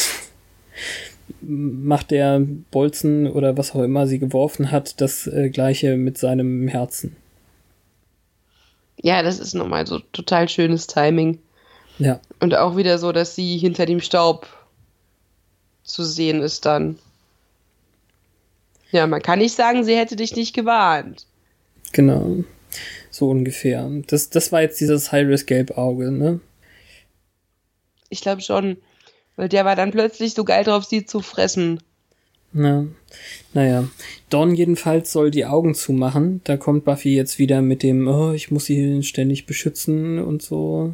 macht der Bolzen oder was auch immer sie geworfen hat, das äh, gleiche mit seinem Herzen. Ja, das ist nochmal so total schönes Timing. Ja, Und auch wieder so, dass sie hinter dem Staub zu sehen ist dann. Ja, man kann nicht sagen, sie hätte dich nicht gewarnt. genau. So ungefähr. Das, das war jetzt dieses High-Risk-Gelbauge, ne? Ich glaube schon. Weil der war dann plötzlich so geil drauf, sie zu fressen. Na, naja. Dawn jedenfalls soll die Augen zumachen. Da kommt Buffy jetzt wieder mit dem, oh, ich muss sie ständig beschützen und so.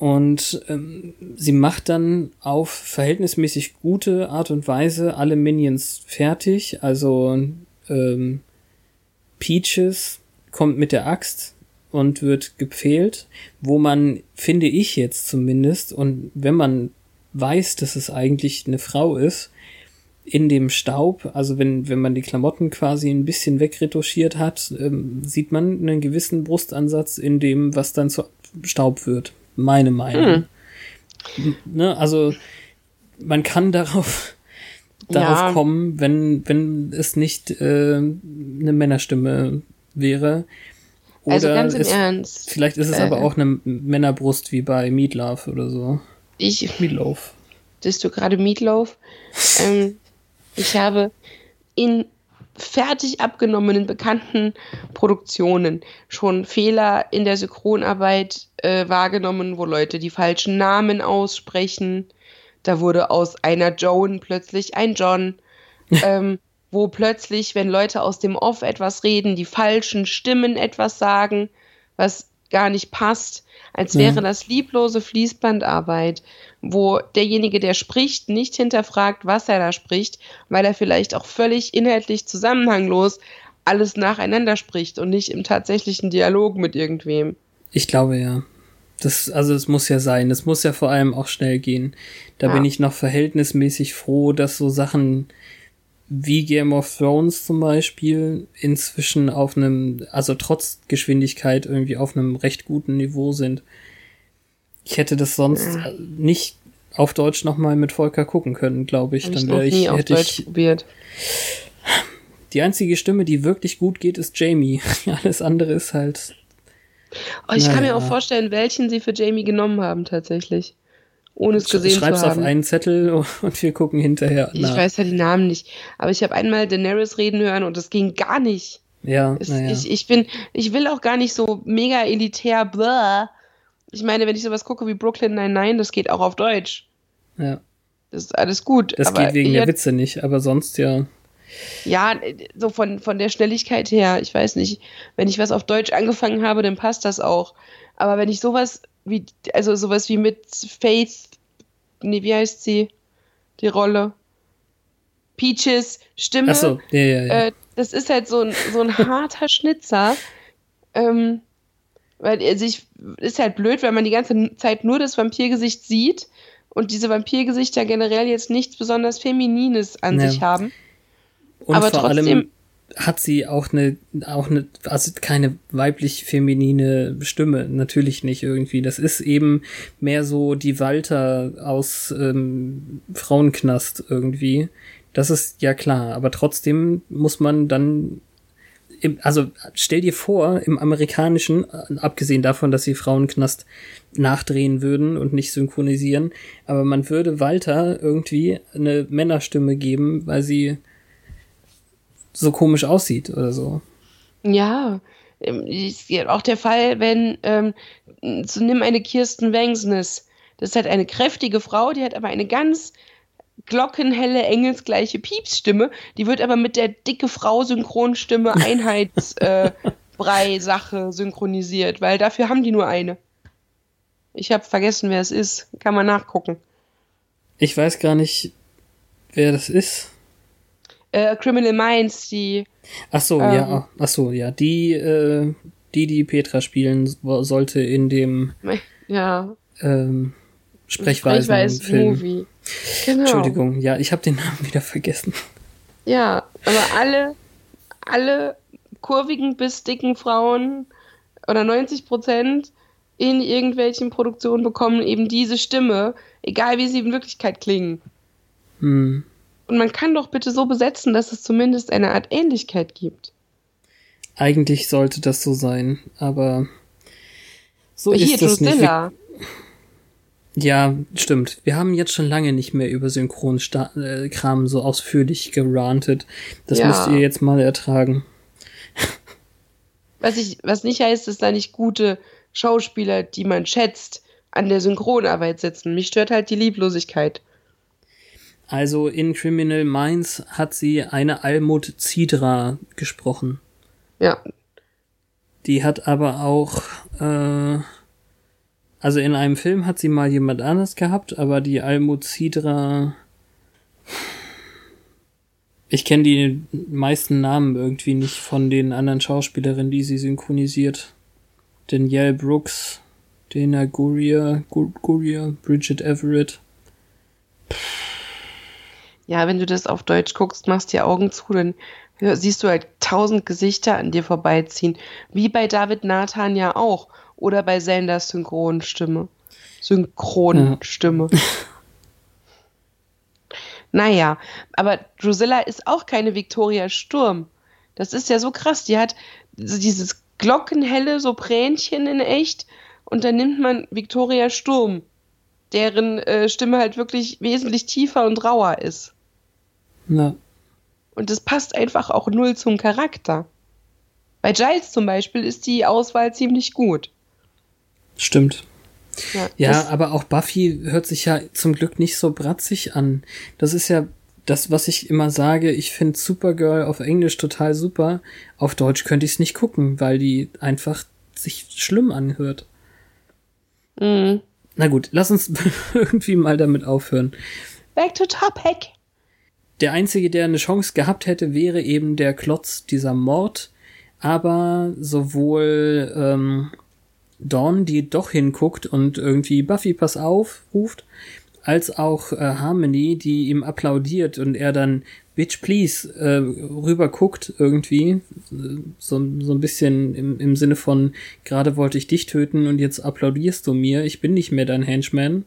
Und ähm, sie macht dann auf verhältnismäßig gute Art und Weise alle Minions fertig. Also ähm, Peaches kommt mit der Axt und wird gepfählt, wo man, finde ich jetzt zumindest, und wenn man weiß, dass es eigentlich eine Frau ist, in dem Staub, also wenn, wenn man die Klamotten quasi ein bisschen wegretuschiert hat, ähm, sieht man einen gewissen Brustansatz in dem, was dann zu Staub wird. Meine Meinung. Hm. Ne, also man kann darauf, darauf ja. kommen, wenn, wenn es nicht äh, eine Männerstimme wäre. Oder also ganz im es, Ernst. Vielleicht ist es äh, aber auch eine Männerbrust wie bei Meatloaf oder so. Ich. Meatloaf. Bist du gerade Meatloaf? *laughs* ähm, ich habe in fertig abgenommenen bekannten Produktionen schon Fehler in der Synchronarbeit äh, wahrgenommen, wo Leute die falschen Namen aussprechen. Da wurde aus einer Joan plötzlich ein John. *laughs* ähm, wo plötzlich, wenn Leute aus dem Off etwas reden, die falschen Stimmen etwas sagen, was gar nicht passt, als wäre ja. das lieblose Fließbandarbeit, wo derjenige, der spricht, nicht hinterfragt, was er da spricht, weil er vielleicht auch völlig inhaltlich zusammenhanglos alles nacheinander spricht und nicht im tatsächlichen Dialog mit irgendwem. Ich glaube ja. Das, also es muss ja sein. Es muss ja vor allem auch schnell gehen. Da ja. bin ich noch verhältnismäßig froh, dass so Sachen wie Game of Thrones zum Beispiel inzwischen auf einem, also trotz Geschwindigkeit irgendwie auf einem recht guten Niveau sind. Ich hätte das sonst ja. nicht auf Deutsch nochmal mit Volker gucken können, glaube ich. Hab Dann wäre ich, nie hätte auf Deutsch ich, probiert. Die einzige Stimme, die wirklich gut geht, ist Jamie. *laughs* Alles andere ist halt. Oh, ich naja. kann mir auch vorstellen, welchen sie für Jamie genommen haben, tatsächlich ohne es gesehen zu haben. Schreib's auf einen Zettel *laughs* und wir gucken hinterher. Ich weiß ja die Namen nicht, aber ich habe einmal Daenerys reden hören und das ging gar nicht. Ja, es, ja. Ich, ich bin, ich will auch gar nicht so mega elitär, blah. Ich meine, wenn ich sowas gucke wie Brooklyn Nein, nein, das geht auch auf Deutsch. Ja. Das ist alles gut. Das geht wegen der Witze nicht, aber sonst ja. Ja, so von, von der Schnelligkeit her, ich weiß nicht. Wenn ich was auf Deutsch angefangen habe, dann passt das auch. Aber wenn ich sowas wie, also sowas wie mit Faith, nee, wie heißt sie? Die Rolle? Peaches Stimme. Ach so, ja, ja, ja. Äh, das ist halt so ein, so ein harter Schnitzer. Ähm, weil also ich, ist halt blöd, wenn man die ganze Zeit nur das Vampirgesicht sieht und diese Vampirgesichter generell jetzt nichts besonders Feminines an ja. sich haben. Und Aber vor trotzdem, allem hat sie auch eine, auch eine, also keine weiblich feminine Stimme, natürlich nicht irgendwie. Das ist eben mehr so die Walter aus ähm, Frauenknast irgendwie. Das ist ja klar, aber trotzdem muss man dann, im, also stell dir vor, im amerikanischen, abgesehen davon, dass sie Frauenknast nachdrehen würden und nicht synchronisieren, aber man würde Walter irgendwie eine Männerstimme geben, weil sie so komisch aussieht oder so. Ja, ähm, auch der Fall, wenn, ähm, so nimm eine Kirsten Wengsnes. Das ist halt eine kräftige Frau, die hat aber eine ganz glockenhelle, engelsgleiche Piepsstimme. Die wird aber mit der dicke Frau Synchronstimme *laughs* Einheitsbrei-Sache äh, synchronisiert, weil dafür haben die nur eine. Ich habe vergessen, wer es ist. Kann man nachgucken. Ich weiß gar nicht, wer das ist äh, Criminal Minds, die. Ach so, ähm, ja, ach so, ja, die, äh, die, die Petra spielen sollte in dem ja. ähm, Sprechweisen Film. Movie. Genau. Entschuldigung, ja, ich habe den Namen wieder vergessen. Ja, aber alle, alle kurvigen bis dicken Frauen oder 90 Prozent in irgendwelchen Produktionen bekommen eben diese Stimme, egal wie sie in Wirklichkeit klingen. Hm. Und man kann doch bitte so besetzen, dass es zumindest eine Art Ähnlichkeit gibt. Eigentlich sollte das so sein, aber so Hier, ist es nicht. Ja, stimmt. Wir haben jetzt schon lange nicht mehr über Synchronkram so ausführlich gerantet. Das ja. müsst ihr jetzt mal ertragen. Was, ich, was nicht heißt, dass da nicht gute Schauspieler, die man schätzt, an der Synchronarbeit sitzen. Mich stört halt die Lieblosigkeit. Also in Criminal Minds hat sie eine Almut Zidra gesprochen. Ja. Die hat aber auch, äh, also in einem Film hat sie mal jemand anderes gehabt, aber die Almut Zidra, ich kenne die meisten Namen irgendwie nicht von den anderen Schauspielerinnen, die sie synchronisiert. Danielle Brooks, Dana Gurria, Gurria, Bridget Everett. Ja, wenn du das auf Deutsch guckst, machst die Augen zu, dann siehst du halt tausend Gesichter an dir vorbeiziehen. Wie bei David Nathan ja auch. Oder bei Sanders Synchronstimme. Synchronstimme. *laughs* naja, aber Drusilla ist auch keine Victoria Sturm. Das ist ja so krass. Die hat dieses glockenhelle Sopränchen in echt und dann nimmt man Victoria Sturm, deren äh, Stimme halt wirklich wesentlich tiefer und rauer ist. Na, Und das passt einfach auch null zum Charakter. Bei Giles zum Beispiel ist die Auswahl ziemlich gut. Stimmt. Ja, Ja, aber auch Buffy hört sich ja zum Glück nicht so bratzig an. Das ist ja das, was ich immer sage. Ich finde Supergirl auf Englisch total super. Auf Deutsch könnte ich es nicht gucken, weil die einfach sich schlimm anhört. Mhm. Na gut, lass uns *laughs* irgendwie mal damit aufhören. Back to topic. Der einzige, der eine Chance gehabt hätte, wäre eben der Klotz dieser Mord. Aber sowohl ähm, Dawn, die doch hinguckt und irgendwie Buffy, pass auf, ruft, als auch äh, Harmony, die ihm applaudiert und er dann Bitch, please äh, rüber guckt irgendwie. äh, So, so ein bisschen im, im Sinne von, gerade wollte ich dich töten und jetzt applaudierst du mir, ich bin nicht mehr dein Henchman.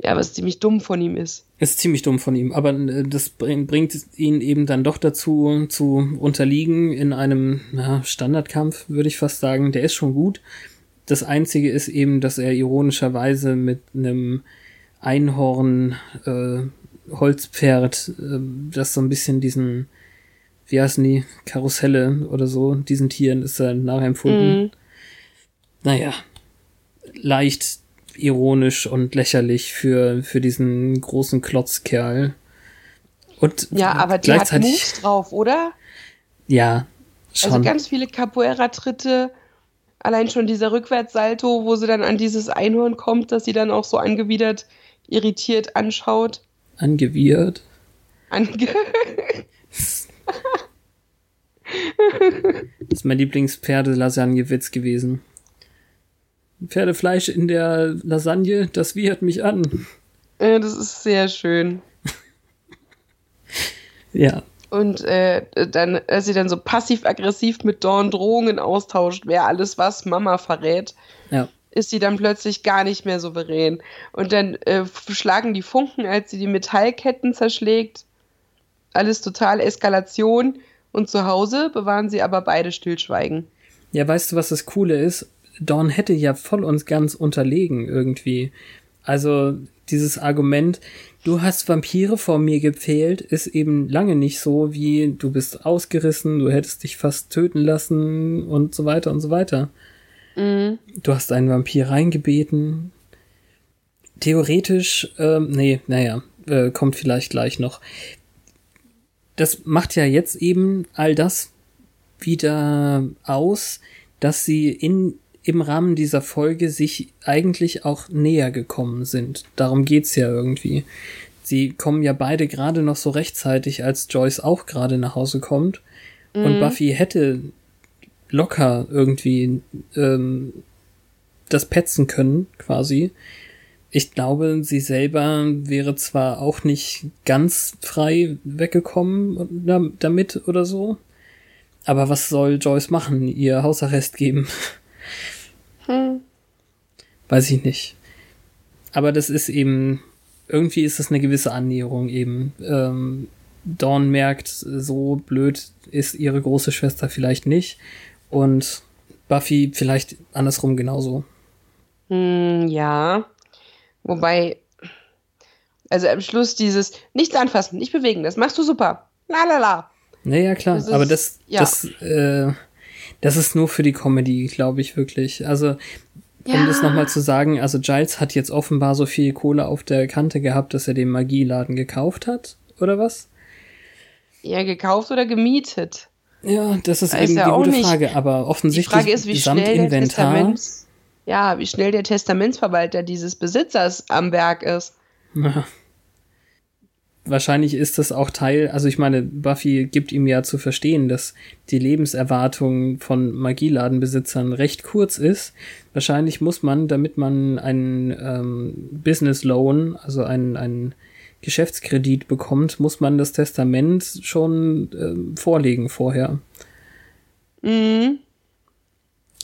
Ja, was ziemlich dumm von ihm ist. Ist ziemlich dumm von ihm, aber äh, das bring- bringt ihn eben dann doch dazu, zu unterliegen in einem na, Standardkampf, würde ich fast sagen. Der ist schon gut. Das Einzige ist eben, dass er ironischerweise mit einem Einhorn äh, Holzpferd, äh, das so ein bisschen diesen, wie heißen die, Karusselle oder so, diesen Tieren ist er nachempfunden. Mhm. Naja, leicht ironisch und lächerlich für, für diesen großen Klotzkerl. Und Ja, aber die hat Moves drauf, oder? ja, schon. Also ganz viele Capoeira-Tritte. Allein schon dieser Rückwärtssalto, wo sie dann an dieses Einhorn kommt, dass sie dann auch so angewidert, irritiert anschaut. angewidert. Ange *laughs* Das ist mein Lieblingspferde-Lasagne-Witz gewesen. Pferdefleisch in der Lasagne, das wiehert mich an. Äh, das ist sehr schön. *laughs* Ja, Und äh, dann, dass sie dann so passiv-aggressiv mit Dawn Drohungen austauscht, wer alles was Mama verrät, ja. ist sie dann plötzlich gar nicht mehr souverän. Und dann äh, schlagen die Funken, als sie die Metallketten zerschlägt. Alles total Eskalation. Und zu Hause bewahren sie aber beide Stillschweigen. Ja, weißt du, was das Coole ist? Dawn hätte ja voll uns ganz unterlegen irgendwie. Also dieses Argument, du hast Vampire vor mir gepfählt, ist eben lange nicht so wie du bist ausgerissen, du hättest dich fast töten lassen und so weiter und so weiter. Mhm. Du hast einen Vampir reingebeten. Theoretisch, ähm, nee, naja, äh, kommt vielleicht gleich noch. Das macht ja jetzt eben all das wieder aus, dass sie in, im Rahmen dieser Folge sich eigentlich auch näher gekommen sind. Darum geht's ja irgendwie. Sie kommen ja beide gerade noch so rechtzeitig, als Joyce auch gerade nach Hause kommt. Und Buffy hätte locker irgendwie ähm, das petzen können, quasi. Ich glaube, sie selber wäre zwar auch nicht ganz frei weggekommen da- damit oder so, aber was soll Joyce machen? Ihr Hausarrest geben? *laughs* Weiß ich nicht. Aber das ist eben, irgendwie ist das eine gewisse Annäherung eben. Ähm, Dawn merkt, so blöd ist ihre große Schwester vielleicht nicht. Und Buffy vielleicht andersrum genauso. Hm, ja. Wobei, also am Schluss dieses Nichts anfassen, nicht bewegen, das machst du super. La la la. Naja, klar, Das ist- aber das, ja. das, äh, das ist nur für die Comedy, glaube ich wirklich. Also, um das nochmal zu sagen, also Giles hat jetzt offenbar so viel Kohle auf der Kante gehabt, dass er den Magieladen gekauft hat, oder was? Ja, gekauft oder gemietet. Ja, das ist Weiß eben ja die auch gute nicht. Frage, aber Die offensichtlich Frage ist, wie schnell der Gesamtinventar. Testaments, ja, wie schnell der Testamentsverwalter dieses Besitzers am Werk ist. Ja. Wahrscheinlich ist das auch Teil, also ich meine, Buffy gibt ihm ja zu verstehen, dass die Lebenserwartung von Magieladenbesitzern recht kurz ist. Wahrscheinlich muss man, damit man einen ähm, Business Loan, also einen, einen Geschäftskredit bekommt, muss man das Testament schon äh, vorlegen vorher. Mhm.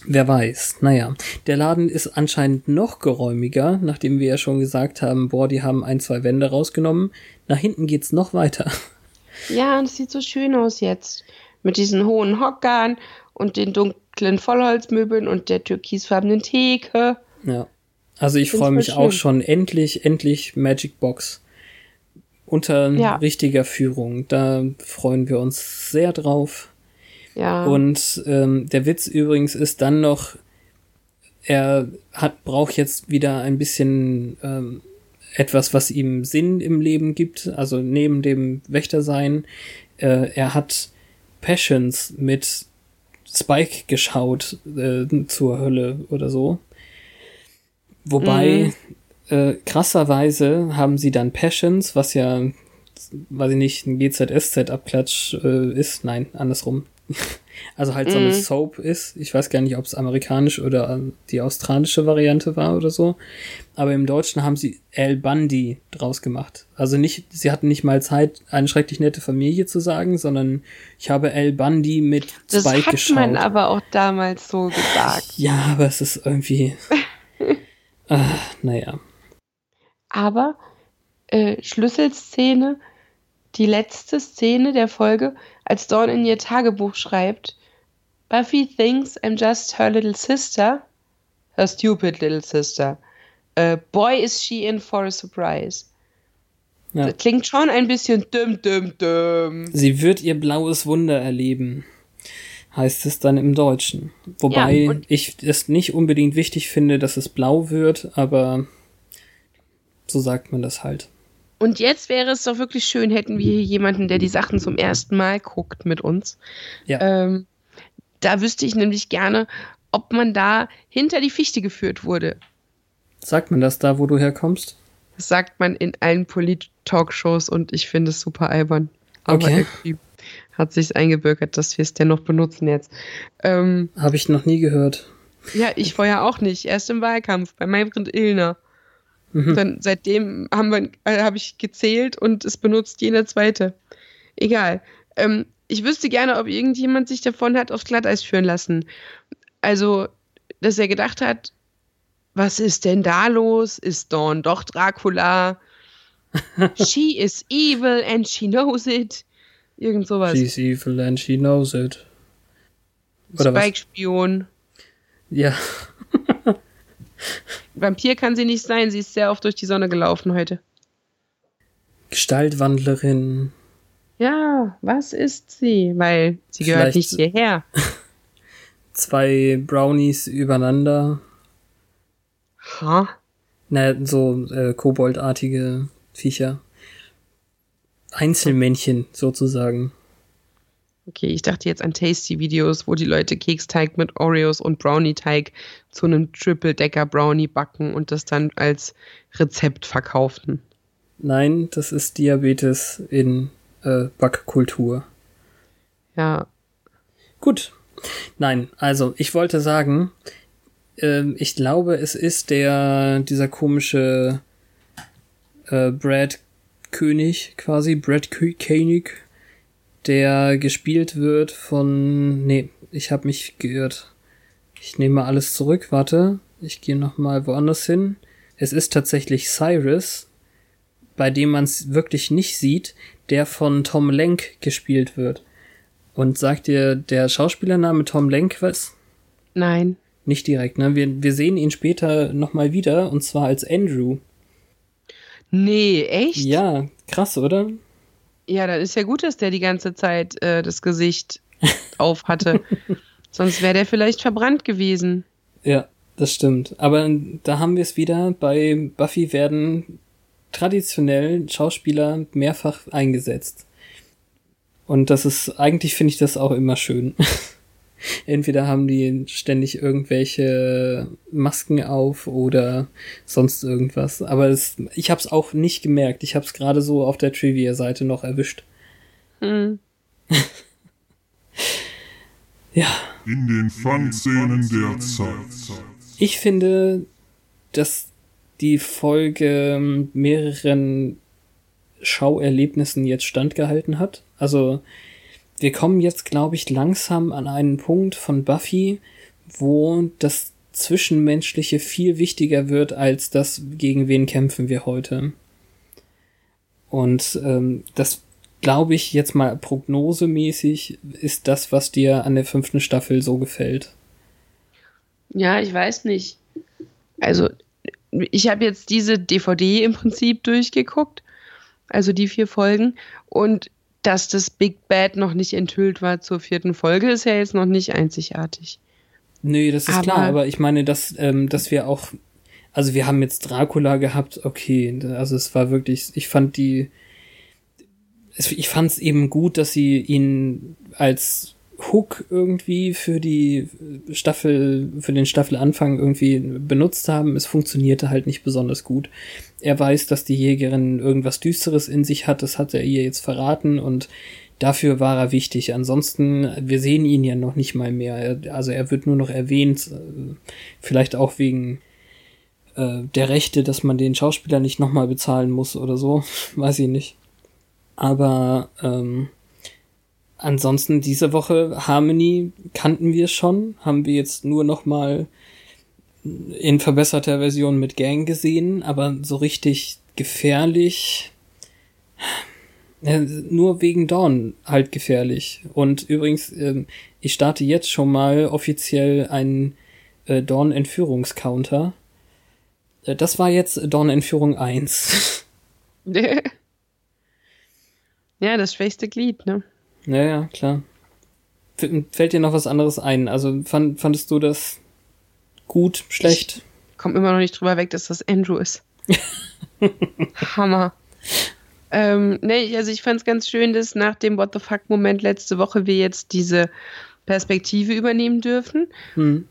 Wer weiß. Naja, der Laden ist anscheinend noch geräumiger, nachdem wir ja schon gesagt haben, boah, die haben ein, zwei Wände rausgenommen. Nach hinten geht's noch weiter. Ja, und es sieht so schön aus jetzt. Mit diesen hohen Hockern und den dunklen Vollholzmöbeln und der türkisfarbenen Theke. Ja. Also ich freue mich auch schon. Endlich, endlich Magic Box. Unter Ja. richtiger Führung. Da freuen wir uns sehr drauf. Ja. Und ähm, der Witz übrigens ist dann noch, er hat braucht jetzt wieder ein bisschen ähm, etwas, was ihm Sinn im Leben gibt, also neben dem Wächtersein. Äh, er hat Passions mit Spike geschaut äh, zur Hölle oder so. Wobei, äh, krasserweise haben sie dann Passions, was ja, weiß ich nicht, ein GZSZ-Abklatsch äh, ist. Nein, andersrum. *laughs* Also halt so eine Mhm. Soap ist. Ich weiß gar nicht, ob es amerikanisch oder äh, die australische Variante war oder so. Aber im Deutschen haben sie Al Bundy draus gemacht. Also nicht, sie hatten nicht mal Zeit, eine schrecklich nette Familie zu sagen, sondern ich habe Al Bundy mit das Spike hat geschaut. man aber auch damals so gesagt. Ja, aber es ist irgendwie. *laughs* ah, naja. Aber äh, Schlüsselszene, die letzte Szene der Folge, als Dawn in ihr Tagebuch schreibt, Buffy thinks I'm just her little sister, her stupid little sister. Äh, boy, is she in for a surprise. Ja. Das klingt schon ein bisschen dumm, dumm, dumm. Sie wird ihr blaues Wunder erleben, heißt es dann im Deutschen. Wobei Ja, ich es nicht unbedingt wichtig finde, dass es blau wird, aber so sagt man das halt. Und jetzt wäre es doch wirklich schön, hätten wir hier jemanden, der die Sachen zum ersten Mal guckt mit uns. Ja. Ähm, da wüsste ich nämlich gerne, ob man da hinter die Fichte geführt wurde. Sagt man das da, wo du herkommst? Das sagt man in allen Polit-Talkshows und ich finde es super albern. Aber Okay. irgendwie hat sich eingebürgert, dass wir es dennoch benutzen jetzt. Ähm, Habe ich noch nie gehört. ja, ich vorher auch nicht. Erst im Wahlkampf bei Maybrit Illner. Mhm. Dann seitdem haben wir, äh, habe ich gezählt und es benutzt jeder zweite. Egal. Ähm, ich wüsste gerne, ob irgendjemand sich davon hat aufs Glatteis führen lassen. Also, dass er gedacht hat, was ist denn da los? Ist Dawn doch Dracula? *laughs* she is evil and she knows it. Irgend sowas. She's evil and she knows it. Spike-Spion. Ja, Vampir kann sie nicht sein, sie ist sehr oft durch die Sonne gelaufen heute. Gestaltwandlerin. Ja, was ist sie? Weil sie gehört Vielleicht- nicht hierher. *laughs* Zwei Brownies übereinander. Ha? Na, so äh, koboldartige Viecher. Einzelmännchen sozusagen. Okay, ich dachte jetzt an Tasty-Videos, wo die Leute Keksteig mit Oreos und Brownie-Teig zu einem Triple-Decker-Brownie backen und das dann als Rezept verkaufen. Nein, das ist Diabetes in äh, Backkultur. Ja, Gut. Nein, also ich wollte sagen, ähm, ich glaube, es ist der dieser komische äh, Brad König quasi, Brad Kö- König, der gespielt wird von nee, ich habe mich geirrt. Ich nehme alles zurück, warte, ich gehe noch mal woanders hin. Es ist tatsächlich Cyrus, bei dem man es wirklich nicht sieht, der von Tom Lenk gespielt wird. Und sagt dir der Schauspielername Tom Lenk was? nein. Nicht direkt, ne? Wir, wir sehen ihn später nochmal wieder, und zwar als Andrew. Nee, echt? Ja, krass, oder? Ja, dann ist ja gut, dass der die ganze Zeit äh, das Gesicht *laughs* auf hatte. Sonst wäre der vielleicht verbrannt gewesen. Ja, das stimmt. Aber da haben wir es wieder. Bei Buffy werden traditionell Schauspieler mehrfach eingesetzt. Und das ist, eigentlich finde ich das auch immer schön. *laughs* Entweder haben die ständig irgendwelche Masken auf oder sonst irgendwas. Aber es, ich habe es auch nicht gemerkt. Ich habe es gerade so auf der Trivia-Seite noch erwischt. Hm. *laughs* Ja, In den Fun-Szenen der Zeit. ich finde, dass die Folge mehreren Schauerlebnissen jetzt standgehalten hat. Also wir kommen jetzt, glaube ich, langsam an einen Punkt von Buffy, wo das Zwischenmenschliche viel wichtiger wird als das, gegen wen kämpfen wir heute. Und ähm, das glaube ich jetzt mal prognosemäßig ist das, was dir an der fünften Staffel so gefällt. Ja, ich weiß nicht. Also, ich habe jetzt diese DVD im Prinzip durchgeguckt, also die vier Folgen, und dass das Big Bad noch nicht enthüllt war zur vierten Folge, ist ja jetzt noch nicht einzigartig. Nö, das ist Aber- klar, aber ich meine, dass, ähm, dass wir auch, also wir haben jetzt Dracula gehabt, okay, also es war wirklich, ich fand die, es, ich fand es eben gut, dass sie ihn als Hook irgendwie für die Staffel, für den Staffelanfang irgendwie benutzt haben. Es funktionierte halt nicht besonders gut. Er weiß, dass die Jägerin irgendwas Düsteres in sich hat, das hat er ihr jetzt verraten und dafür war er wichtig. Ansonsten, wir sehen ihn ja noch nicht mal mehr. Also er wird nur noch erwähnt, äh, vielleicht auch wegen äh, der Rechte, dass man den Schauspieler nicht nochmal bezahlen muss oder so. *laughs* Weiß ich nicht. Aber ähm, ansonsten diese Woche Harmony kannten wir schon, haben wir jetzt nur noch mal in verbesserter Version mit Gang gesehen, aber so richtig gefährlich ja, nur wegen Dawn halt gefährlich. Und übrigens, ähm, ich starte jetzt schon mal offiziell einen äh, Dawn-Entführungscounter. Äh, das war jetzt Dawn-Entführung 1. *laughs* ja, das schwächste Glied, ne? Naja, klar. F fällt dir noch was anderes ein? Also fand, fandest du das gut, schlecht? Komm immer noch nicht drüber weg, dass das Andrew ist. *laughs* Hammer. Ähm, nee, also ich fand es ganz schön, dass nach dem What the fuck-Moment letzte Woche wir jetzt diese Perspektive übernehmen dürfen. Hm.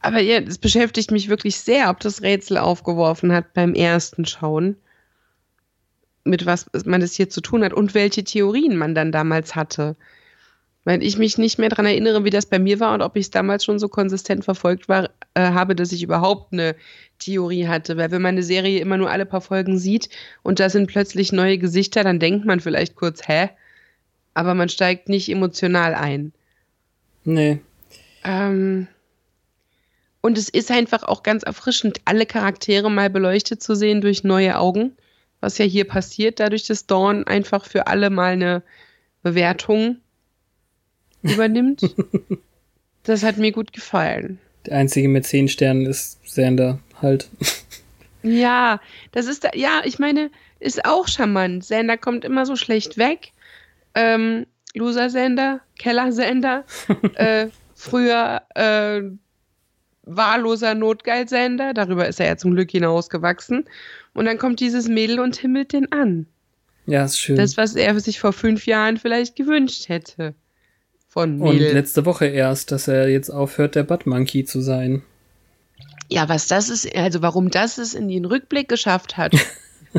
Aber ja, es beschäftigt mich wirklich sehr, ob das Rätsel aufgeworfen hat beim ersten Schauen. Mit was man das hier zu tun hat und welche Theorien man dann damals hatte. Weil ich mich nicht mehr daran erinnere, wie das bei mir war und ob ich es damals schon so konsistent verfolgt war, äh, habe, dass ich überhaupt eine Theorie hatte. Weil wenn man eine Serie immer nur alle paar Folgen sieht und da sind plötzlich neue Gesichter, dann denkt man vielleicht kurz, hä? Aber man steigt nicht emotional ein. Nee. Ähm, und es ist einfach auch ganz erfrischend, alle Charaktere mal beleuchtet zu sehen durch neue Augen, was ja hier passiert, dadurch, dass Dawn einfach für alle mal eine Bewertung *laughs* übernimmt. das hat mir gut gefallen. Der einzige mit zehn Sternen ist Sander halt. *laughs* Ja, das ist, da, ja, ich meine, ist auch charmant. Sander kommt immer so schlecht weg. Ähm, Loser Sander, Keller Sander, *laughs* äh, früher äh, wahlloser Notgeil Sander, darüber ist er ja zum Glück hinausgewachsen. Und dann kommt dieses Mädel und himmelt den an. Ja, ist schön. Das, was er sich vor fünf Jahren vielleicht gewünscht hätte. Von Und Mädel. letzte Woche erst, dass er jetzt aufhört, der Butt Monkey zu sein. Ja, was das ist, also warum das es in den Rückblick geschafft hat,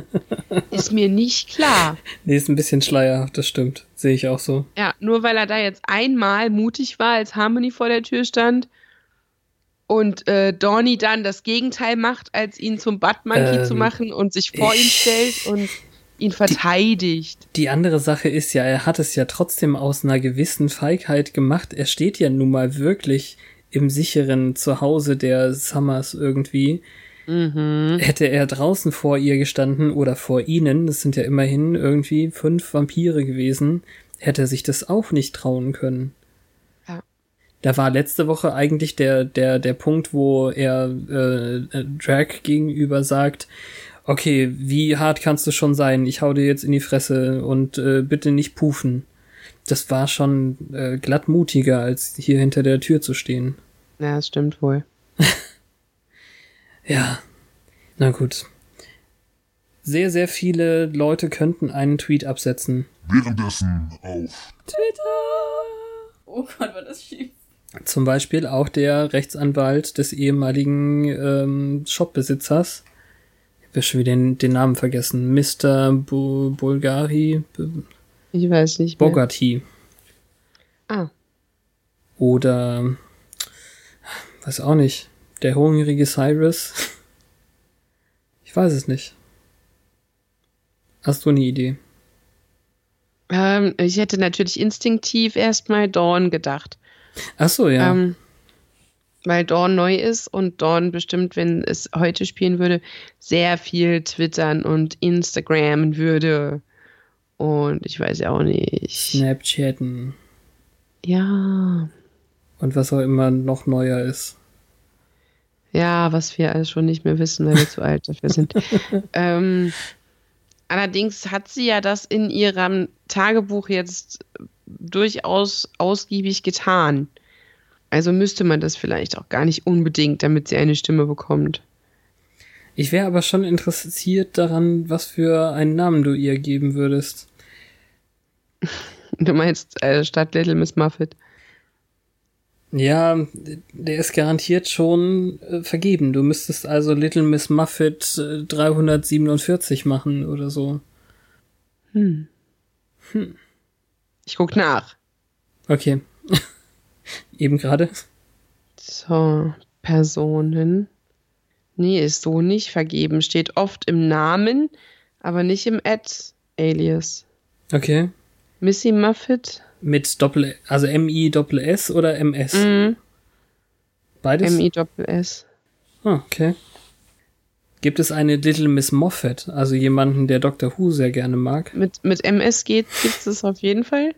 *laughs* ist mir nicht klar. Nee, ist ein bisschen schleierhaft, das stimmt. Sehe ich auch so. Ja, nur weil er da jetzt einmal mutig war, als Harmony vor der Tür stand und äh, Dorny dann das Gegenteil macht, als ihn zum Butt Monkey Ähm, zu machen und sich vor ihn stellt und ihn verteidigt. Die andere Sache ist ja, er hat es ja trotzdem aus einer gewissen Feigheit gemacht. Er steht ja nun mal wirklich im sicheren Zuhause der Summers irgendwie. Mhm. Hätte er draußen vor ihr gestanden oder vor ihnen, das sind ja immerhin irgendwie fünf Vampire gewesen, hätte er sich das auch nicht trauen können. Da war letzte Woche eigentlich der, der, der Punkt, wo er äh, äh, Drag gegenüber sagt, okay, wie hart kannst du schon sein? Ich hau dir jetzt in die Fresse und äh, bitte nicht pufen. Das war schon äh, glatt mutiger, als hier hinter der Tür zu stehen. Ja, das stimmt wohl. *laughs* Ja, na gut. Sehr, sehr viele Leute könnten einen Tweet absetzen. Währenddessen auf Twitter! Oh Gott, war das schief. Zum Beispiel auch der Rechtsanwalt des ehemaligen ähm, Shopbesitzers. Ich habe schon wieder den, den Namen vergessen. Mr. Bu Bulgari. Ich weiß nicht. Mehr. Bogarty. Ah. Oder weiß auch nicht. Der hungrige Cyrus. Ich weiß es nicht. Hast du eine Idee? Ähm, ich hätte natürlich instinktiv erstmal Dawn gedacht. Ach so, ja. Ähm, weil Dawn neu ist und Dawn bestimmt, wenn es heute spielen würde, sehr viel twittern und Instagrammen würde. Und ich weiß ja auch nicht. Snapchatten. Ja. Und was auch immer noch neuer ist. Ja, was wir alles schon nicht mehr wissen, weil wir zu alt dafür sind. *laughs* ähm, allerdings hat sie ja das in ihrem Tagebuch jetzt durchaus ausgiebig getan. Also müsste man das vielleicht auch gar nicht unbedingt, damit sie eine Stimme bekommt. Ich wäre aber schon interessiert daran, was für einen Namen du ihr geben würdest. Du meinst äh, statt Little Miss Muffet? Ja, der ist garantiert schon äh, vergeben. Du müsstest also Little Miss Muffet äh, 347 machen oder so. Hm. Hm. Ich guck nach. Okay. *laughs* Eben gerade. So, Personen. Nee, ist so nicht vergeben. Steht oft im Namen, aber nicht im Ad-Alias. Okay. Missy Muffet. Mit Doppel, also M-I-Doppel-S oder M-S? Mhm. Beides? M-I-Doppel-S. Ah, okay. Gibt es eine Little Miss Moffat, also jemanden, der Doctor Who sehr gerne mag? Mit, mit MS geht gibt es auf jeden Fall.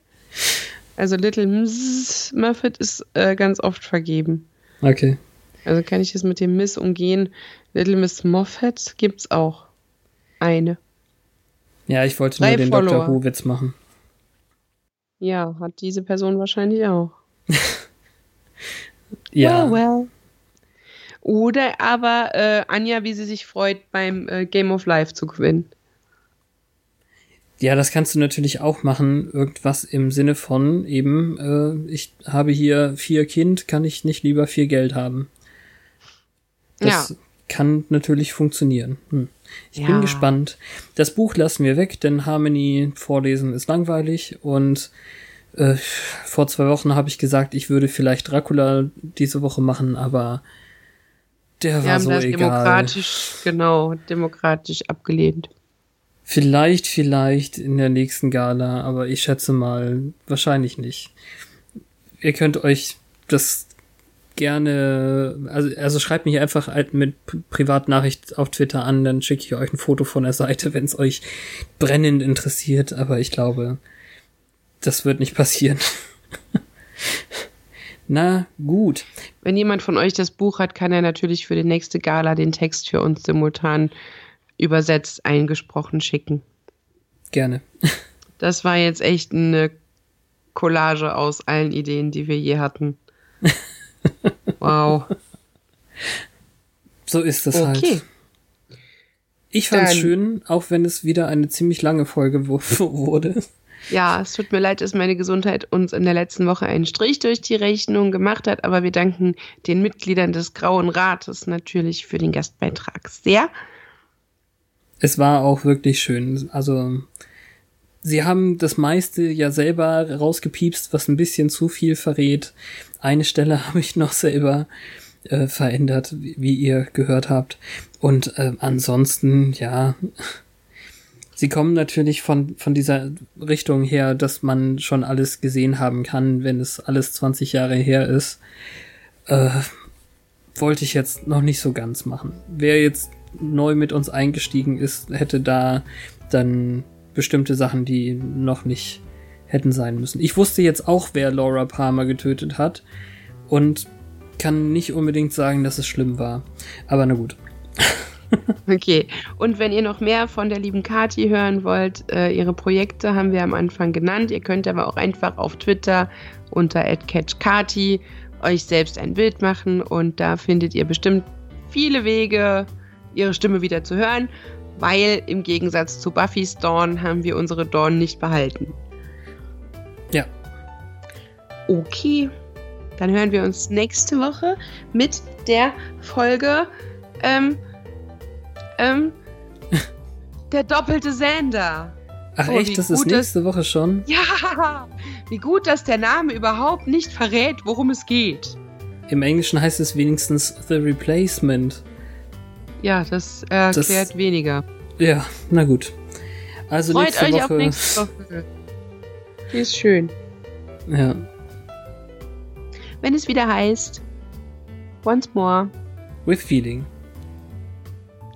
Also Little Miss Muffet ist äh, ganz oft vergeben. Okay. Also kann ich das mit dem Miss umgehen. Little Miss Moffat gibt's auch. Eine. Ja, ich wollte Drei nur den Follower. Doctor Who-Witz machen. Ja, hat diese Person wahrscheinlich auch. *laughs* Ja. Well, well. Oder aber äh, Anja, wie sie sich freut, beim äh, Game of Life zu gewinnen. Ja, das kannst du natürlich auch machen. Irgendwas im Sinne von eben, äh, ich habe hier vier Kind, kann ich nicht lieber viel Geld haben? Das Ja. kann natürlich funktionieren. Hm. Ich Ja. bin gespannt. Das Buch lassen wir weg, denn Harmony vorlesen ist langweilig und äh, vor zwei Wochen habe ich gesagt, ich würde vielleicht Dracula diese Woche machen, aber der Wir war haben so das egal. demokratisch, genau, demokratisch abgelehnt. Vielleicht, vielleicht in der nächsten Gala, aber ich schätze mal, wahrscheinlich nicht. Ihr könnt euch das gerne, also, also schreibt mich einfach halt mit Privatnachricht auf Twitter an, dann schicke ich euch ein Foto von der Seite, wenn es euch brennend interessiert, aber ich glaube, das wird nicht passieren. *laughs* Na gut. Wenn jemand von euch das Buch hat, kann er natürlich für die nächste Gala den Text für uns simultan übersetzt eingesprochen schicken. Gerne. *laughs* Das war jetzt echt eine Collage aus allen Ideen, die wir je hatten. Wow. *laughs* So ist es halt. Okay. Ich fand's Dann- schön, auch wenn es wieder eine ziemlich lange Folge *laughs* wurde. Ja, es tut mir leid, dass meine Gesundheit uns in der letzten Woche einen Strich durch die Rechnung gemacht hat, aber wir danken den Mitgliedern des Grauen Rates natürlich für den Gastbeitrag sehr. Es war auch wirklich schön. Also, sie haben das meiste ja selber rausgepiepst, was ein bisschen zu viel verrät. Eine Stelle *laughs* habe ich noch selber äh, verändert, wie, wie ihr gehört habt. Und äh, ansonsten, ja, sie kommen natürlich von, von dieser Richtung her, dass man schon alles gesehen haben kann, wenn es alles 20 Jahre her ist. Äh, wollte ich jetzt noch nicht so ganz machen. Wer jetzt neu mit uns eingestiegen ist, hätte da dann bestimmte Sachen, die noch nicht hätten sein müssen. Ich wusste jetzt auch, wer Laura Palmer getötet hat und kann nicht unbedingt sagen, dass es schlimm war. Aber na gut. *laughs* *laughs* Okay, und wenn ihr noch mehr von der lieben Kati hören wollt, äh, ihre Projekte haben wir am Anfang genannt. Ihr könnt aber auch einfach auf Twitter unter @catchkati euch selbst ein Bild machen und da findet ihr bestimmt viele Wege, ihre Stimme wieder zu hören, weil im Gegensatz zu Buffy's Dawn haben wir unsere Dawn nicht behalten. Ja. Okay, Dann hören wir uns nächste Woche mit der Folge ähm, ähm, *laughs* der doppelte Sander. Ach Oh, echt, das ist nächste Woche schon? Ja, wie gut, dass der Name überhaupt nicht verrät, worum es geht. Im Englischen heißt es wenigstens The Replacement. Ja, das erklärt weniger. Ja, na gut. Also Freut nächste euch Woche. auf nächste Woche. Die ist schön. Ja. Wenn es wieder heißt, once more, With Feeling.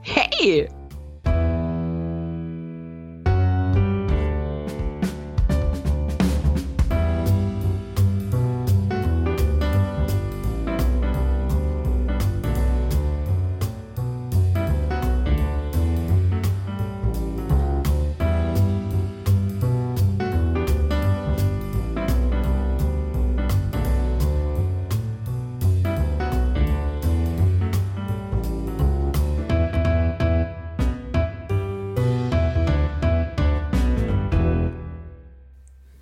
Hey!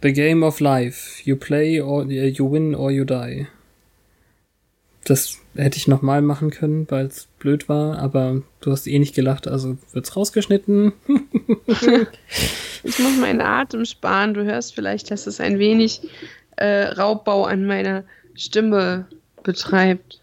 The Game of Life. You play or äh, you win or you die. Das hätte ich nochmal machen können, weil es blöd war, aber du hast eh nicht gelacht, also wird's rausgeschnitten. *laughs* Ich muss meinen Atem sparen. Du hörst vielleicht, dass es ein wenig äh, Raubbau an meiner Stimme betreibt.